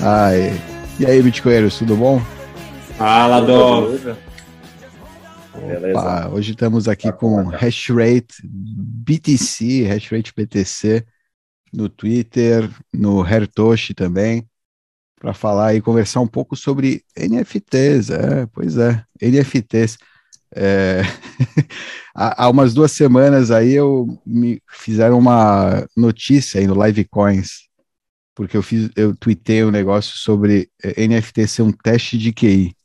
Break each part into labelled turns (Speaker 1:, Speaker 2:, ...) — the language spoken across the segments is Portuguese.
Speaker 1: Ai. E aí, Bitcoinheiros, tudo bom?
Speaker 2: Fala, Dom.
Speaker 1: Opa, hoje estamos aqui com Hashrate BTC, Hashrate BTC, no Twitter, no Hertoshi também, para falar e conversar um pouco sobre NFTs. É, pois é, NFTs. É, há, umas duas semanas aí eu me fizeram uma notícia aí no Livecoins, porque eu fiz, eu tuitei um negócio sobre é, NFT ser um teste de QI.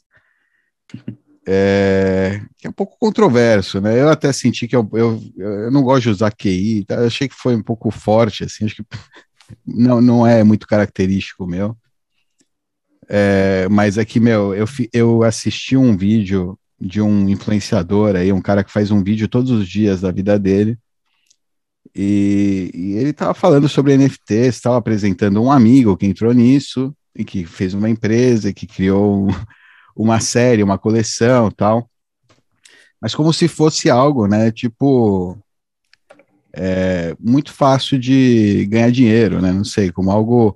Speaker 1: É, que é um pouco controverso, né? Eu até senti que eu, eu, eu não gosto de usar QI, tá? achei que foi um pouco forte, assim, acho que não, não é muito característico meu. É, mas aqui, é meu, eu, eu assisti um vídeo de um influenciador aí, um cara que faz um vídeo todos os dias da vida dele. E, e ele estava falando sobre NFT, estava apresentando um amigo que entrou nisso e que fez uma empresa, que criou uma série, uma coleção, tal. Mas como se fosse algo, né? Tipo, é, muito fácil de ganhar dinheiro, né? Não sei, como algo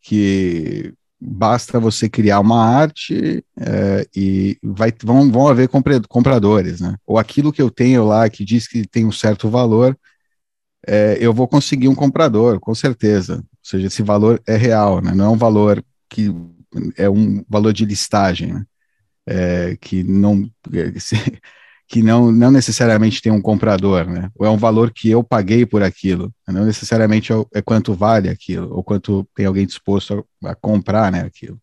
Speaker 1: que basta você criar uma arte é, e vai, vão, vão haver compradores, né? Ou aquilo que eu tenho lá que diz que tem um certo valor, é, eu vou conseguir um comprador, com certeza. Ou seja, esse valor é real, né? Não é um valor que é um valor de listagem, né? É, que não que não, não necessariamente tem um comprador, né? Ou é um valor que eu paguei por aquilo, não necessariamente é, é quanto vale aquilo, ou quanto tem alguém disposto a, a comprar, né, aquilo.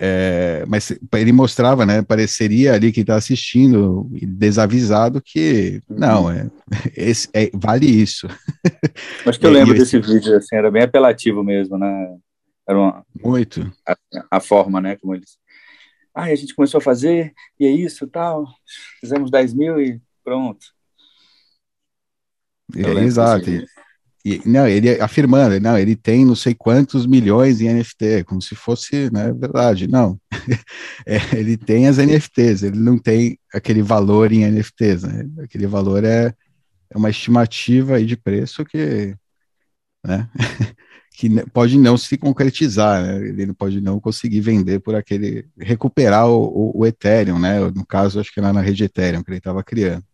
Speaker 1: É, mas ele mostrava, né, pareceria ali que está assistindo, desavisado, que não, é, esse, é vale isso.
Speaker 2: Acho que eu lembro desse vídeo, assim, era bem apelativo mesmo, né? Era uma,
Speaker 1: Muito.
Speaker 2: A, a forma, né, como eles Aí a gente começou a fazer, e é isso, tal. Fizemos 10 mil e pronto.
Speaker 1: É, exato. E, não, ele afirmando, não, ele tem não sei quantos milhões em NFT, como se fosse, né, verdade. Não, é, ele tem as NFTs, ele não tem aquele valor em NFTs, né? Aquele valor é, é uma estimativa aí de preço que, né? que pode não se concretizar, né? ele pode não conseguir vender por aquele, recuperar o, o, o Ethereum, né? No caso, acho que era na rede Ethereum que ele estava criando.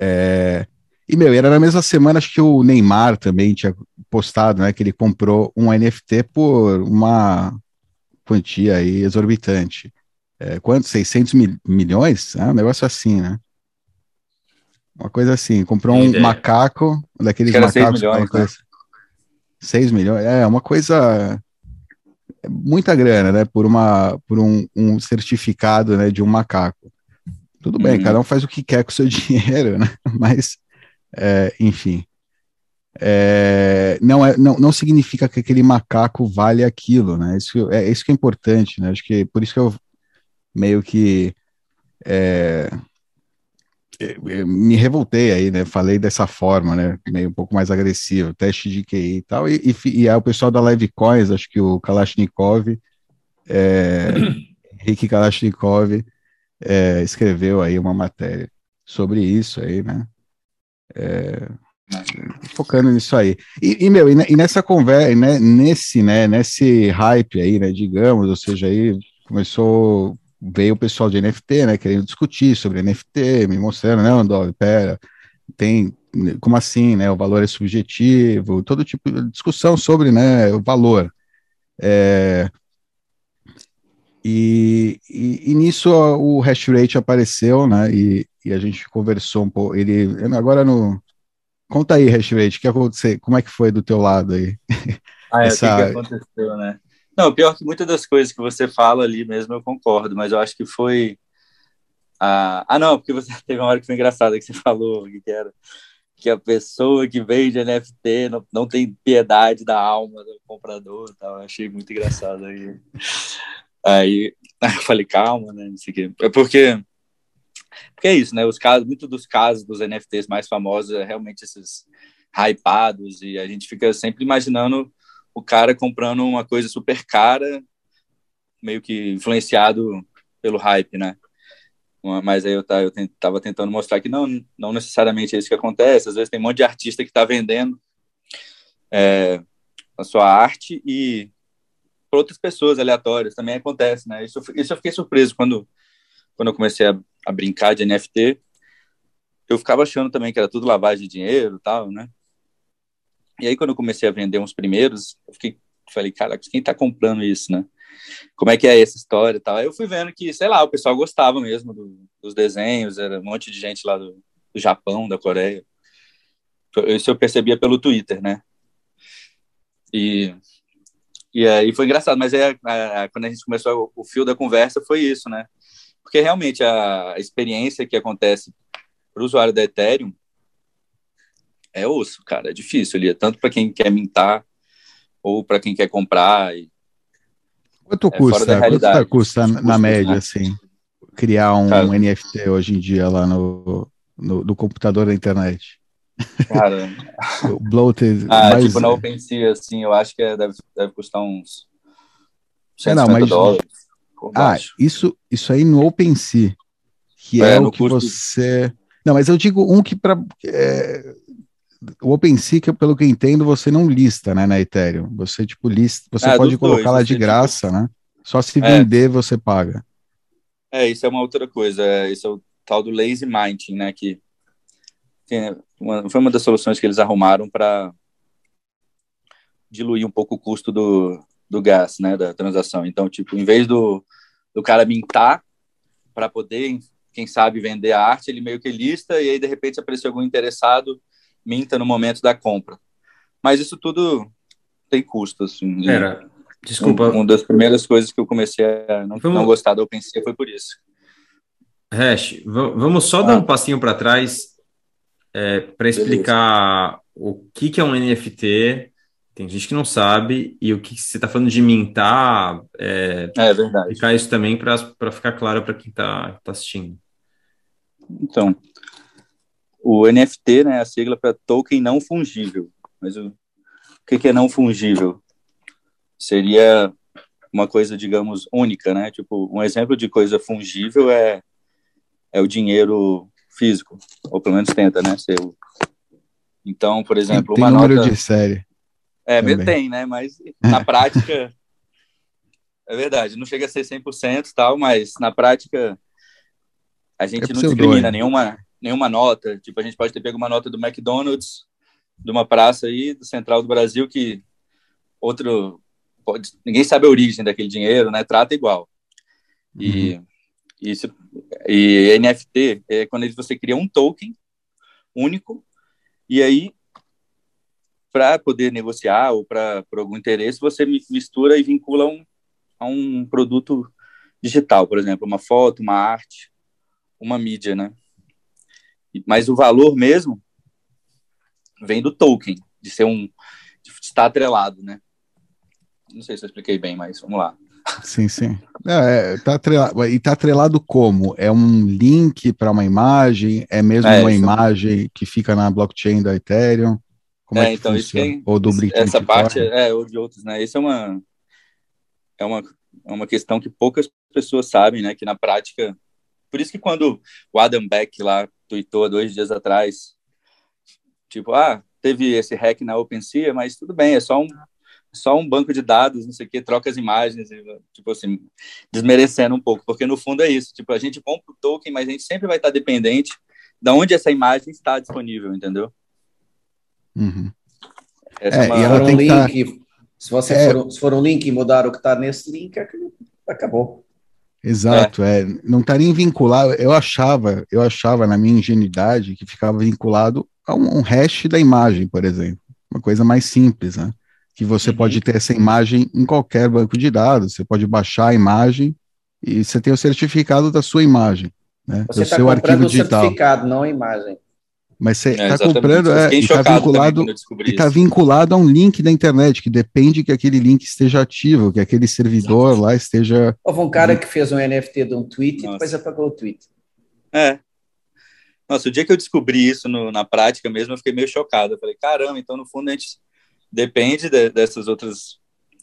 Speaker 1: É, e, meu, era na mesma semana, acho que o Neymar também tinha postado, né, que ele comprou um NFT por uma quantia aí exorbitante. É, quanto? 600 mil, milhões? É um negócio assim, né? Uma coisa assim, comprou um macaco, daqueles macacos... Milhões, né? 6 milhões, é uma coisa é muita grana, né, por uma por um, um certificado, né, de um macaco. Tudo bem, uhum. cada um faz o que quer com o seu dinheiro, né? Mas, é, enfim, é, não, é, não, não significa que aquele macaco vale aquilo, né? Isso, é isso que é importante, né? Acho que por isso que eu meio que é, me revoltei aí, né? Falei dessa forma, né? Meio um pouco mais agressivo, teste de QI e tal. E, e, e é o pessoal da Live Coins, acho que o Kalashnikov, é, Kalashnikov, é, escreveu aí uma matéria sobre isso aí, né? É, focando nisso aí. E, e meu, e, e nessa conversa, né, nesse, né, nesse hype aí, né, digamos, ou seja, aí começou veio o pessoal de NFT, né, querendo discutir sobre NFT, me mostrando, não, Andor, pera, tem, como assim, né, o valor é subjetivo, todo tipo de discussão sobre, né, o valor. É, e, nisso o hash rate apareceu, né, e, e, a gente conversou um pouco, ele, agora no, conta aí, hash rate, que aconteceu, como é que foi do teu lado aí?
Speaker 2: Ah, é, Essa... o que, que aconteceu, né? Não, pior que muitas das coisas que você fala ali mesmo eu concordo, mas eu acho que foi. Ah, ah não, porque você teve uma hora que foi engraçada que você falou que era que a pessoa que vende NFT não, não tem piedade da alma do comprador tal. Eu achei muito engraçado aí. Aí, eu falei, calma, né? Não sei o quê. É porque, porque é isso, né? Os casos, muito dos casos dos NFTs mais famosos é realmente esses hypados, e a gente fica sempre imaginando o cara comprando uma coisa super cara, meio que influenciado pelo hype, né? Mas aí eu, tá, eu tava tentando mostrar que não, não necessariamente é isso que acontece. Às vezes tem um monte de artista que está vendendo é, a sua arte e para outras pessoas aleatórias, também acontece, né? Isso, isso eu fiquei surpreso quando, quando eu comecei a, a brincar de NFT. Eu ficava achando também que era tudo lavagem de dinheiro tal, né? E aí, quando eu comecei a vender uns primeiros, eu fiquei, falei, cara, quem tá comprando isso, né? Como é que é essa história e tal? Aí eu fui vendo que, sei lá, o pessoal gostava mesmo do, dos desenhos, era um monte de gente lá do, do Japão, da Coreia. Isso eu percebia pelo Twitter, né? E, e aí foi engraçado, mas é, a, a, quando a gente começou o, o fio da conversa foi isso, né? Porque realmente a experiência que acontece para o usuário da Ethereum é osso, cara, é difícil ali, tanto para quem quer mintar ou para quem quer comprar. E,
Speaker 1: quanto é custa? Quanto custa na, na média, né? assim, criar um cara, NFT hoje em dia lá no, no, no computador da internet?
Speaker 2: Cara,
Speaker 1: o bloated.
Speaker 2: Ah, mais... tipo, na OpenSea, assim, eu acho que é, deve, deve custar uns 150 é, não, mas... dólares.
Speaker 1: Ah, isso, isso aí no OpenSea, que é, é o que custo... você. Não, mas eu digo um que para é, o OpenSea, que pelo que eu entendo, você não lista, né, na Ethereum. Você tipo lista, você é, pode colocar lá de graça, tipo... né? Só se é. vender você paga.
Speaker 2: É, isso é uma outra coisa. É, isso é o tal do lazy mining, né? Que, que uma, foi uma das soluções que eles arrumaram para diluir um pouco o custo do, do gás, né? Da transação. Então, tipo, em vez do, do cara mintar para poder, quem sabe, vender a arte, ele meio que lista e aí de repente apareceu algum interessado minta no momento da compra. Mas isso tudo tem custo, assim.
Speaker 3: Era, desculpa.
Speaker 2: Uma das primeiras coisas que eu comecei a não, vamos... não gostar do OpenSea foi por isso.
Speaker 3: Hash, vamos só ah. dar um passinho para trás é, para explicar Beleza. o que, que é um NFT. Tem gente que não sabe, e o que você está falando de mintar.
Speaker 2: É, é verdade.
Speaker 3: Explicar isso também para ficar claro para quem está tá assistindo.
Speaker 2: Então, o NFT, né, a sigla para token não fungível. Mas o, o que, que é não fungível? Seria uma coisa, digamos, única, né? Tipo, um exemplo de coisa fungível é, é o dinheiro físico, ou pelo menos tenta, né? Ser o... Então, por exemplo,
Speaker 1: tem
Speaker 2: uma
Speaker 1: número
Speaker 2: nota...
Speaker 1: de série.
Speaker 2: É, também. tem, né? Mas na prática, é verdade, não chega a ser 100% tal, mas na prática a gente é não discrimina nenhuma, nenhuma nota. Tipo, a gente pode ter pego uma nota do McDonald's, de uma praça aí, do Central do Brasil, que outro. Pode, ninguém sabe a origem daquele dinheiro, né? Trata igual. E, uhum. isso, e NFT é quando você cria um token único, e aí, para poder negociar ou para por algum interesse, você mistura e vincula um, a um produto digital, por exemplo, uma foto, uma arte, uma mídia, né? Mas o valor mesmo vem do token, de ser um. de estar atrelado, né? Não sei se eu expliquei bem, mas vamos lá.
Speaker 1: Sim, sim. É, tá atrelado, e está atrelado como? É um link para uma imagem? É mesmo é, uma imagem que fica na blockchain da Ethereum?
Speaker 2: Como é, é então, isso tem, ou do Essa parte, é, ou de outros, né? Isso é uma, é uma, é uma questão que poucas pessoas sabem, né? Que na prática. Por isso que quando o Adam Beck lá tweetou há dois dias atrás, tipo, ah, teve esse hack na OpenSea, mas tudo bem, é só um, só um banco de dados, não sei o que, troca as imagens, tipo assim, desmerecendo um pouco, porque no fundo é isso, tipo, a gente compra o token, mas a gente sempre vai estar dependente de onde essa imagem está disponível, entendeu?
Speaker 1: Uhum.
Speaker 4: Essa é, é uma... e ela tem um link, tá... se você é... for, se for um link e mudar o que está nesse link, acabou.
Speaker 1: Exato, é. é. Não estaria tá vinculado. Eu achava, eu achava na minha ingenuidade que ficava vinculado a um, um hash da imagem, por exemplo. Uma coisa mais simples, né? Que você uhum. pode ter essa imagem em qualquer banco de dados. Você pode baixar a imagem e você tem o certificado da sua imagem, né?
Speaker 4: Você está comprando o certificado, não a imagem.
Speaker 1: Mas você está é, tá comprando é, e está vinculado, e tá vinculado a um link da internet, que depende que aquele link esteja ativo, que aquele servidor Exato. lá esteja.
Speaker 4: Houve um cara que fez um NFT de um tweet Nossa. e depois apagou o tweet.
Speaker 2: É. Nossa, o dia que eu descobri isso no, na prática mesmo, eu fiquei meio chocado. Eu falei, caramba, então no fundo a gente depende de, dessas outras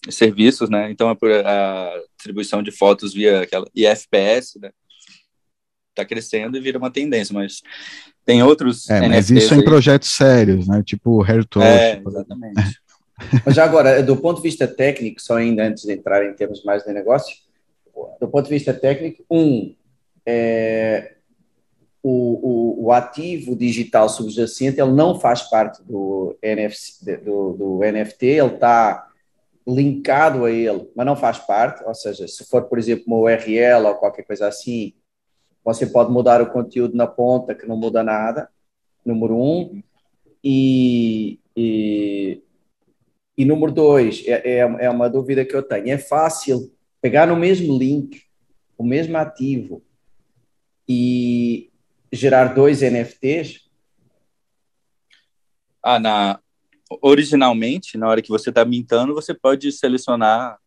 Speaker 2: serviços, né? Então a, a distribuição de fotos via aquela IFPS, né? Tá crescendo e vira uma tendência, mas tem outros.
Speaker 1: É, mas isso aí. em projetos sérios, né? Tipo Hairtoast.
Speaker 2: É, exatamente.
Speaker 4: Mas já agora, do ponto de vista técnico, só ainda antes de entrar em termos mais de negócio, do ponto de vista técnico, um, é, o, o, o, ativo digital subjacente ele não faz parte do, NFC, do, do NFT, ele está linkado a ele, mas não faz parte, ou seja, se for, por exemplo, uma URL ou qualquer coisa assim, você pode mudar o conteúdo na ponta, que não muda nada, número um, e, e, e número dois, é, é, é uma dúvida que eu tenho, é fácil pegar no mesmo link, o mesmo ativo, e gerar dois NFTs?
Speaker 2: Ah, na, originalmente, na hora que você está mintando, você pode selecionar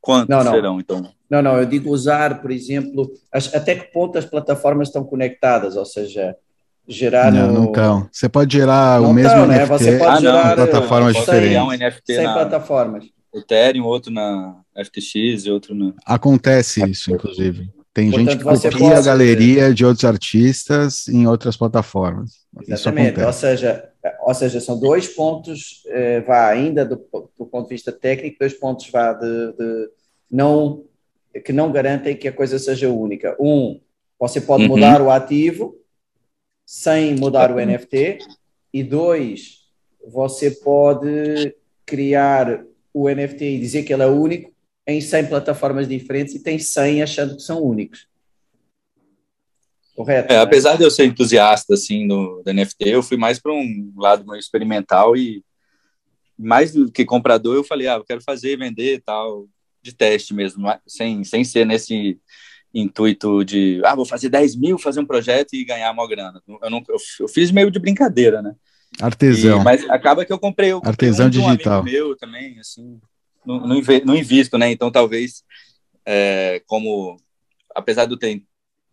Speaker 2: quantos não, não. serão, então.
Speaker 4: Não, não, eu digo usar, por exemplo, as, até que ponto as plataformas estão conectadas, ou seja, gerar.
Speaker 1: Não, no... não estão. Você pode gerar não o mesmo tão, NFT né?
Speaker 4: Você pode ah, gerar
Speaker 1: em plataformas diferentes. Um
Speaker 4: NFT 100 na plataformas.
Speaker 2: Ethereum, outro na FTX e outro na.
Speaker 1: Acontece isso, inclusive. Tem Portanto, gente que copia pode... a galeria de outros artistas em outras plataformas.
Speaker 4: Exatamente. Ou seja, ou seja, são dois pontos, eh, vá ainda do, do, ponto de vista técnico, dois pontos vá de, de, não que não garantem que a coisa seja única. Um, você pode uhum. mudar o ativo sem mudar o NFT. E dois, você pode criar o NFT e dizer que ele é único em 100 plataformas diferentes e tem 100 achando que são únicos. Correto?
Speaker 2: É, né? Apesar de eu ser entusiasta assim do, do NFT, eu fui mais para um lado mais experimental e mais do que comprador, eu falei, ah, eu quero fazer, vender tal, de teste mesmo, sem, sem ser nesse intuito de, ah, vou fazer 10 mil, fazer um projeto e ganhar uma grana. Eu, não, eu, eu fiz meio de brincadeira, né?
Speaker 1: Artesão.
Speaker 2: E, mas acaba que eu comprei, eu
Speaker 1: comprei Artesão um digital.
Speaker 2: Um meu também, assim, não, não, não invisto, né? Então, talvez, é, como, apesar de eu ter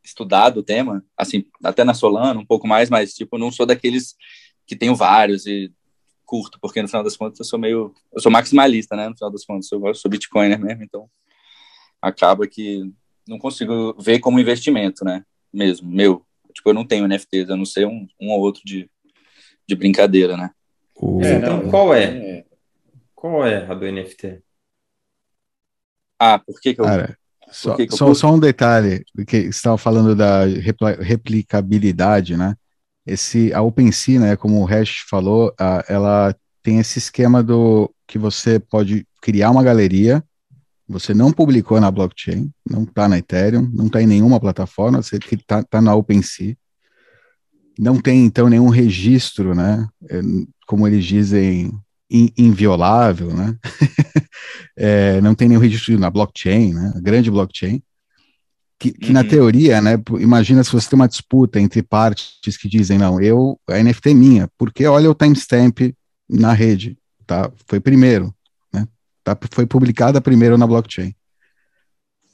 Speaker 2: estudado o tema, assim, até na Solana, um pouco mais, mas, tipo, não sou daqueles que tenho vários e curto, porque no final das contas eu sou meio, eu sou maximalista, né? No final das contas, eu sou bitcoiner mesmo, então acaba que não consigo ver como investimento, né? Mesmo, meu. Tipo, eu não tenho NFTs, a não ser um, um ou outro de, de brincadeira, né?
Speaker 3: É, então, qual é? Qual é a do NFT?
Speaker 2: Ah, por que, que eu.
Speaker 1: Cara, só, que que só, só, um detalhe, que você estava falando da replicabilidade, né? Esse, a OpenSea, né, como o Hash falou, a, ela tem esse esquema do que você pode criar uma galeria, você não publicou na blockchain, não está na Ethereum, não está em nenhuma plataforma, você está tá na OpenSea, não tem então nenhum registro, né? É, como eles dizem, inviolável, né? é, não tem nenhum registro na blockchain, né? grande blockchain, que, que uhum. na teoria, né? Imagina se você tem uma disputa entre partes que dizem, não, eu, a NFT é minha, porque olha o timestamp na rede, tá? Foi primeiro, né? Tá, foi publicada primeiro na blockchain.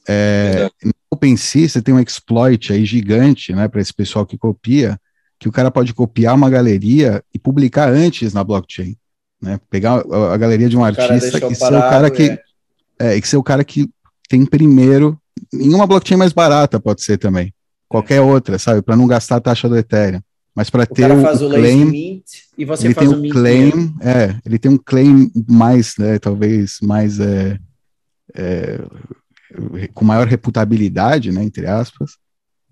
Speaker 1: É, no OpenSea você tem um exploit aí gigante, né, para esse pessoal que copia, que o cara pode copiar uma galeria e publicar antes na blockchain né? Pegar a, a galeria de um artista e ser o cara que é. é, e ser o cara que tem primeiro em uma blockchain mais barata pode ser também, qualquer outra, sabe, para não gastar a taxa do Ethereum, mas para ter o,
Speaker 4: faz o claim, mint, e você
Speaker 1: ele
Speaker 4: faz
Speaker 1: tem um claim, é, ele tem um claim mais, né, talvez mais é, é, com maior reputabilidade, né, entre aspas,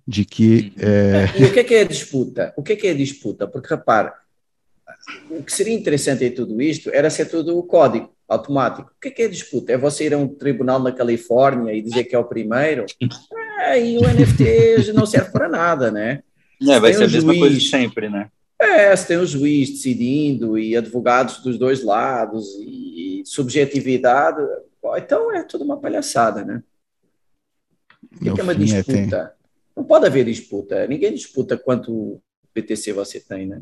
Speaker 1: de que
Speaker 4: uhum. é... E o que é, que é disputa? O que é, que é disputa? Porque repara, o que seria interessante em tudo isto era ser tudo código automático. O que é, que é disputa? É você ir a um tribunal na Califórnia e dizer que é o primeiro? É, e o NFT não serve para nada, né?
Speaker 2: É, vai ser um a mesma juiz, coisa de sempre, né?
Speaker 4: É, se tem um juiz decidindo e advogados dos dois lados e subjetividade, então é tudo uma palhaçada, né? O que, é, que é uma disputa? É, não pode haver disputa. Ninguém disputa quanto BTC você tem, né?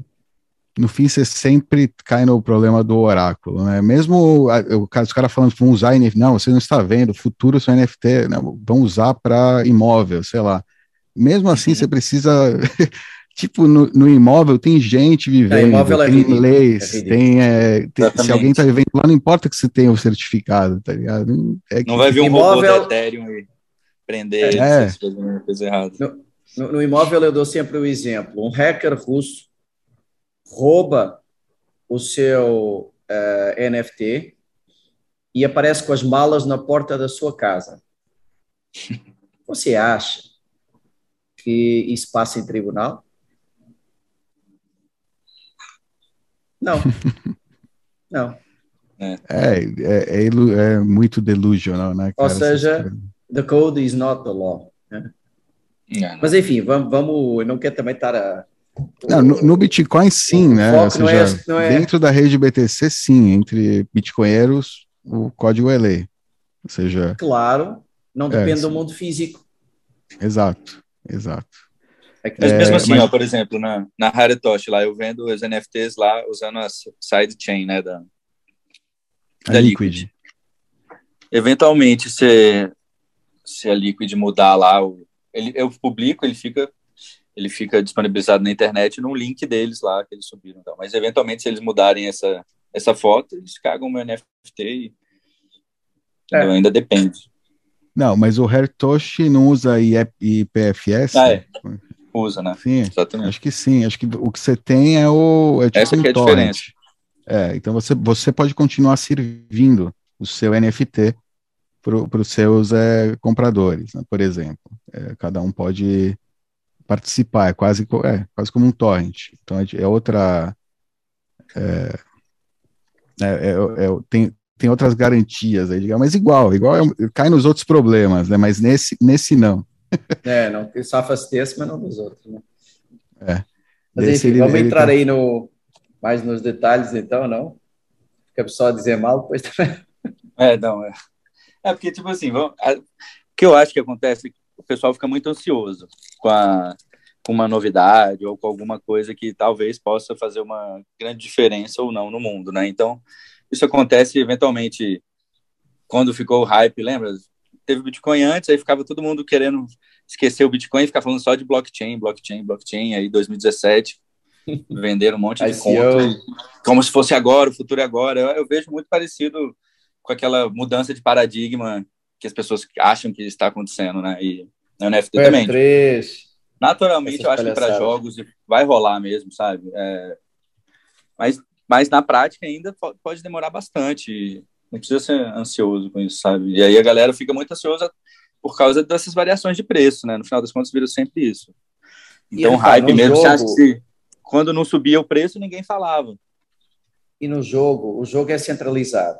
Speaker 1: No fim você sempre cai no problema do oráculo, né? Mesmo o, os caras falando que vão usar NFT, não, você não está vendo, o futuro são NFT, não, vão usar para imóvel, sei lá. Mesmo assim, uhum. você precisa. tipo, no, no, imóvel tem gente vivendo, é, tem é leis, é tem, é, tem se alguém está vivendo lá, não importa que você tenha o certificado, tá ligado?
Speaker 2: É não vai vir um imóvel... robô da Ethereum e prender é. coisa errada.
Speaker 4: No, no, no imóvel eu dou sempre o exemplo, um hacker russo rouba o seu uh, NFT e aparece com as malas na porta da sua casa. Você acha que isso passa em tribunal? Não. Não.
Speaker 1: É, é, é, é muito delusional, né?
Speaker 4: Cara? Ou seja, the code is not the law. Né? Mas enfim, vamos, vamos, eu não quero também estar a.
Speaker 1: Não, no, no Bitcoin sim, né? Ou seja, não é, não é... Dentro da rede BTC, sim, entre bitcoinheiros, o código é lei. Ou seja.
Speaker 4: Claro, não depende é, do mundo físico.
Speaker 1: Exato, exato.
Speaker 2: É mas mesmo assim, mas... ó, por exemplo, na, na Haritoshi lá, eu vendo os NFTs lá usando a sidechain, né, da, da Liquid. Liquid. Eventualmente, se, se a Liquid mudar lá, ele, eu publico, ele fica ele fica disponibilizado na internet no link deles lá que eles subiram. Então. Mas eventualmente, se eles mudarem essa, essa foto, eles cagam o meu NFT e é. ainda depende.
Speaker 1: Não, mas o Hertoshi não usa IPFS?
Speaker 2: Ah, é. Usa, né?
Speaker 1: Sim, Exatamente. acho que sim. Acho que o que você tem é o. É tipo
Speaker 2: Essa um é a torrent. diferença.
Speaker 1: É, então você, você pode continuar servindo o seu NFT para os seus é, compradores, né, por exemplo. É, cada um pode participar, é quase, é, quase como um torrent. Então é, é outra. É, é, é, é tem, tem outras garantias aí, digamos, mas igual, igual cai nos outros problemas, né? Mas nesse, nesse não.
Speaker 4: É, não, que safa-se desse, mas não dos outros, né?
Speaker 1: É.
Speaker 4: Mas enfim, ele, vamos ele entrar aí no, mais nos detalhes, então, não? Fica só dizer mal, depois também.
Speaker 2: É, não, é. É porque, tipo assim, vamos, a, o que eu acho que acontece é que o pessoal fica muito ansioso com, a, com uma novidade ou com alguma coisa que talvez possa fazer uma grande diferença ou não no mundo, né? Então, isso acontece eventualmente quando ficou o hype, lembra? Teve o Bitcoin antes, aí ficava todo mundo querendo esquecer o Bitcoin e ficar falando só de blockchain, blockchain, blockchain. Aí 2017 venderam um monte de conto, como se fosse agora, o futuro é agora. Eu, eu, vejo muito parecido com aquela mudança de paradigma que as pessoas acham que está acontecendo, né? E na NFT Web também.
Speaker 4: 3,
Speaker 2: Naturalmente, eu acho que para jogos vai rolar mesmo, sabe? É, mas, mas na prática ainda pode demorar bastante. Não precisa ser ansioso com isso, sabe? E aí a galera fica muito ansiosa por causa dessas variações de preço, né? No final das contas, vira sempre isso. Então, hype mesmo, jogo... você acha que quando não subia o preço, ninguém falava.
Speaker 4: E no jogo, o jogo é centralizado.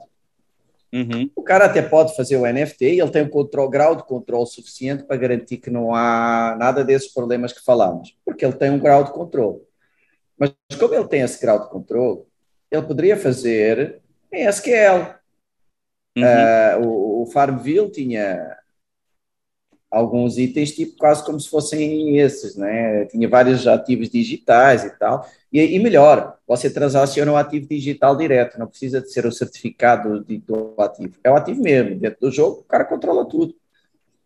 Speaker 2: Uhum.
Speaker 4: O cara até pode fazer o NFT e ele tem um control, grau de controle suficiente para garantir que não há nada desses problemas que falamos, porque ele tem um grau de controle. Mas como ele tem esse grau de controle, ele poderia fazer em SQL. Uhum. Uh, o, o Farmville tinha alguns itens, tipo quase como se fossem esses, né? Tinha vários ativos digitais e tal. E, e melhor, você transaciona o ativo digital direto, não precisa de ser o certificado de, do ativo. É o ativo mesmo, dentro do jogo, o cara controla tudo.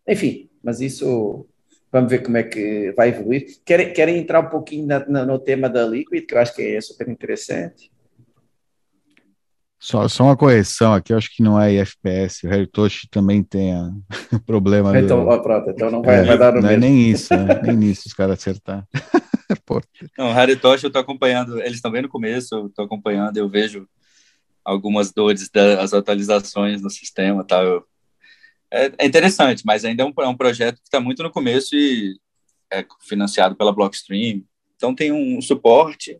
Speaker 4: Enfim, mas isso vamos ver como é que vai evoluir. Querem, querem entrar um pouquinho na, na, no tema da Liquid, que eu acho que é super interessante.
Speaker 1: Só, só uma correção aqui, eu acho que não é FPS, o Heritoshi também tem a, problema.
Speaker 4: Então, do... pronto, então não vai, é, vai dar no
Speaker 1: Não
Speaker 4: é
Speaker 1: mesmo. é nem isso, né? nem nisso os caras acertar.
Speaker 2: não, o Heritoshi eu tô acompanhando, eles estão bem no começo, eu tô acompanhando, eu vejo algumas dores das atualizações no sistema tal. Eu, é, é, interessante, mas ainda é um, é um projeto que está muito no começo e é financiado pela Blockstream, então tem um suporte,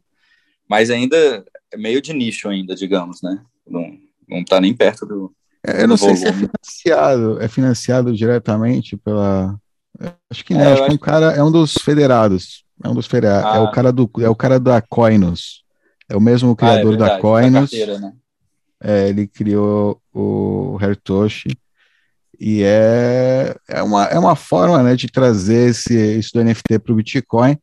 Speaker 2: mas ainda é meio de nicho ainda, digamos, né? Não, não tá nem perto do.
Speaker 1: É, eu não sei se é financiado, é financiado diretamente pela. Acho que não, é, acho que um cara é um dos federados. É um dos federados. Ah. É o cara do é o cara da Coinos. É o mesmo criador ah, é verdade, da Coinos. né? É, ele criou o Hertoshi e é, é, uma, é uma forma né, de trazer esse, isso do NFT para o Bitcoin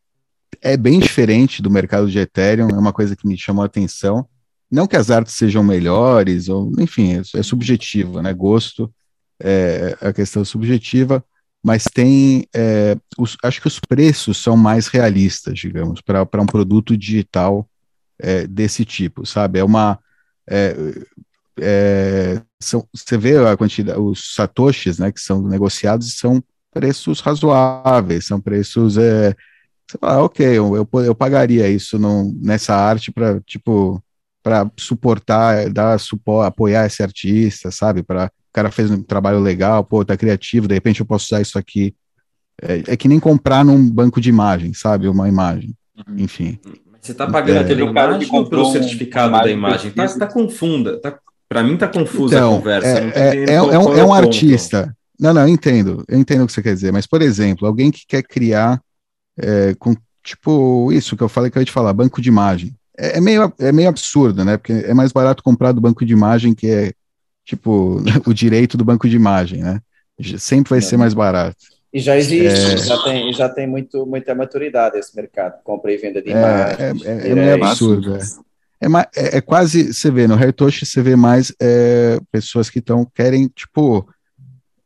Speaker 1: é bem diferente do mercado de Ethereum, é uma coisa que me chamou a atenção. Não que as artes sejam melhores, ou enfim, é, é subjetivo, né? Gosto é, é a questão subjetiva, mas tem. É, os, acho que os preços são mais realistas, digamos, para um produto digital é, desse tipo, sabe? É uma. É, é, são, você vê a quantidade, os satoshis, né, que são negociados, são preços razoáveis, são preços é, você fala, ah, ok, eu, eu, eu pagaria isso nessa arte para, tipo, para suportar, dar suporte, apoiar esse artista, sabe? Para o cara fez um trabalho legal, pô, tá criativo, de repente eu posso usar isso aqui. É, é que nem comprar num banco de imagem, sabe? Uma imagem, uhum. enfim.
Speaker 3: Você está pagando é, pela imagem ou pelo certificado da imagem? Tá, tá confunda, tá, para mim tá confusa então, a conversa. É,
Speaker 1: é, é, é, um, é um artista. Não, não, eu entendo, eu entendo o que você quer dizer, mas, por exemplo, alguém que quer criar é, com, tipo, isso que eu falei que eu ia te falar, banco de imagem. É, é, meio, é meio absurdo, né? Porque é mais barato comprar do banco de imagem, que é, tipo, o direito do banco de imagem, né? Sempre vai ser mais barato.
Speaker 4: E já existe, é... já tem, já tem muito, muita maturidade esse mercado, compra e venda de imagem.
Speaker 1: É, é, é, meio absurdo, é. É, é, é, quase, você vê, no Hertoshi você vê mais é, pessoas que estão, querem, tipo,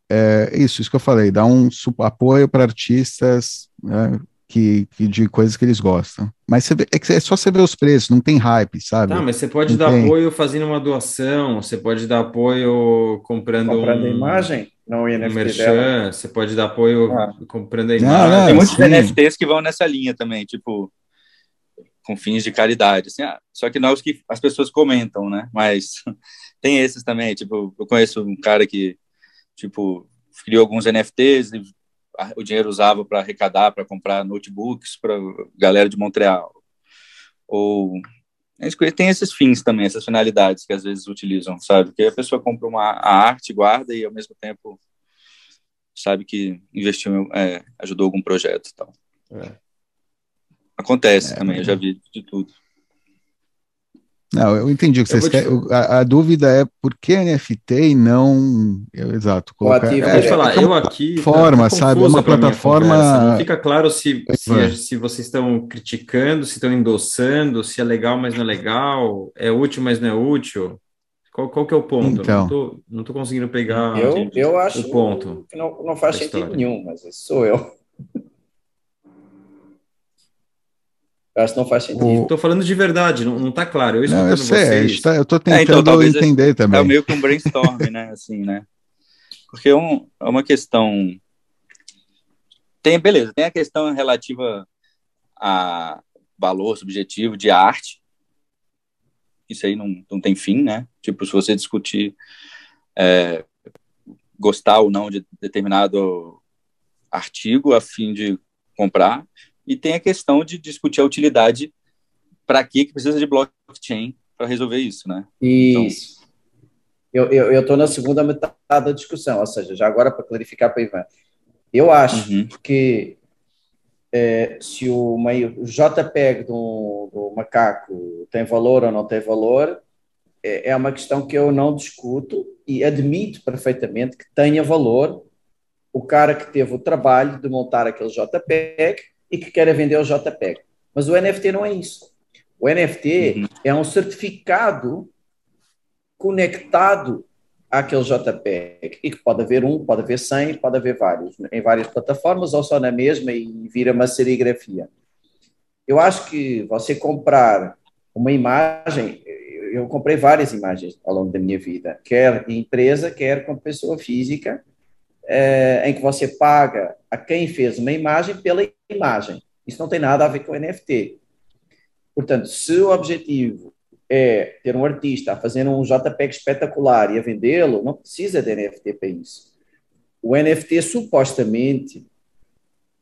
Speaker 1: é, isso, isso que eu falei, dar um apoio para artistas né, que, que, de coisas que eles gostam. Mas vê, é, é, só você ver os preços, não tem hype, sabe?
Speaker 3: Tá, mas você pode não dar tem... apoio fazendo uma doação, você pode dar apoio comprando,
Speaker 4: comprando
Speaker 3: um,
Speaker 4: imagem.
Speaker 3: Não, um merchan, você pode dar apoio ah. comprando a
Speaker 2: imagem. Não, não, tem muitos sim. NFTs que vão nessa linha também, tipo, com fins de caridade. Assim, ah, só que não é os que as pessoas comentam, né? Mas tem esses também. Tipo, eu conheço um cara que tipo, criou alguns NFTs e o dinheiro usava para arrecadar, para comprar notebooks para galera de Montreal. Ou tem esses fins também, essas finalidades que às vezes utilizam, sabe? Que a pessoa compra uma a arte, guarda e ao mesmo tempo sabe que investiu, é, ajudou algum projeto, tal. É. Acontece é, também, eu já vi de tudo.
Speaker 1: Não, eu entendi o que vocês querem. Te... A, a, dúvida é por que NFT e não. Eu, exato.
Speaker 3: Colocar, ativo, é, falar, eu aqui.
Speaker 1: Forma, tá sabe? Uma plataforma.
Speaker 3: Não fica claro se, se, se, vocês estão criticando, se estão endossando, se é legal, mas não é legal, é útil, mas não é útil. Qual, qual que é o ponto? Então, não, tô, não tô conseguindo pegar
Speaker 4: eu, eu acho o ponto. Que não, não faz sentido nenhum, mas sou eu. Não faz sentido.
Speaker 3: Estou falando de verdade, não, não tá claro.
Speaker 1: Eu, não, eu sei, tá, eu estou tentando é, então, entender também.
Speaker 2: É meio que um brainstorm, né? Assim, né? Porque é, um, uma questão. Tem, beleza, tem a questão relativa a valor subjetivo de arte. Isso aí não, não tem fim, né? Tipo, se você discutir é, gostar ou não de determinado artigo a fim de comprar, e tem a questão de discutir a utilidade para que precisa de blockchain para resolver isso, né?
Speaker 4: Isso. Então, eu estou na segunda metade da discussão, ou seja, já agora para clarificar para Ivan. Eu acho uhum. que é, se o, meio, o JPEG do, do, macaco tem valor ou não tem valor, é, é uma questão que eu não discuto e admito perfeitamente que tenha valor o cara que teve o trabalho de montar aquele JPEG e que queira vender o JPEG. Mas o NFT não é isso. O NFT uhum. é um certificado conectado àquele JPEG e que pode haver um, pode haver 100, pode haver vários, em várias plataformas ou só na mesma e vira uma serigrafia. Eu acho que você comprar uma imagem, eu comprei várias imagens ao longo da minha vida, quer em empresa, quer com pessoa física, é, em que você paga a quem fez uma imagem pela imagem. Isso não tem nada a ver com NFT. Portanto, se o objetivo é ter um artista a fazer um JPEG espetacular e a vendê-lo, não precisa de NFT para isso. O NFT supostamente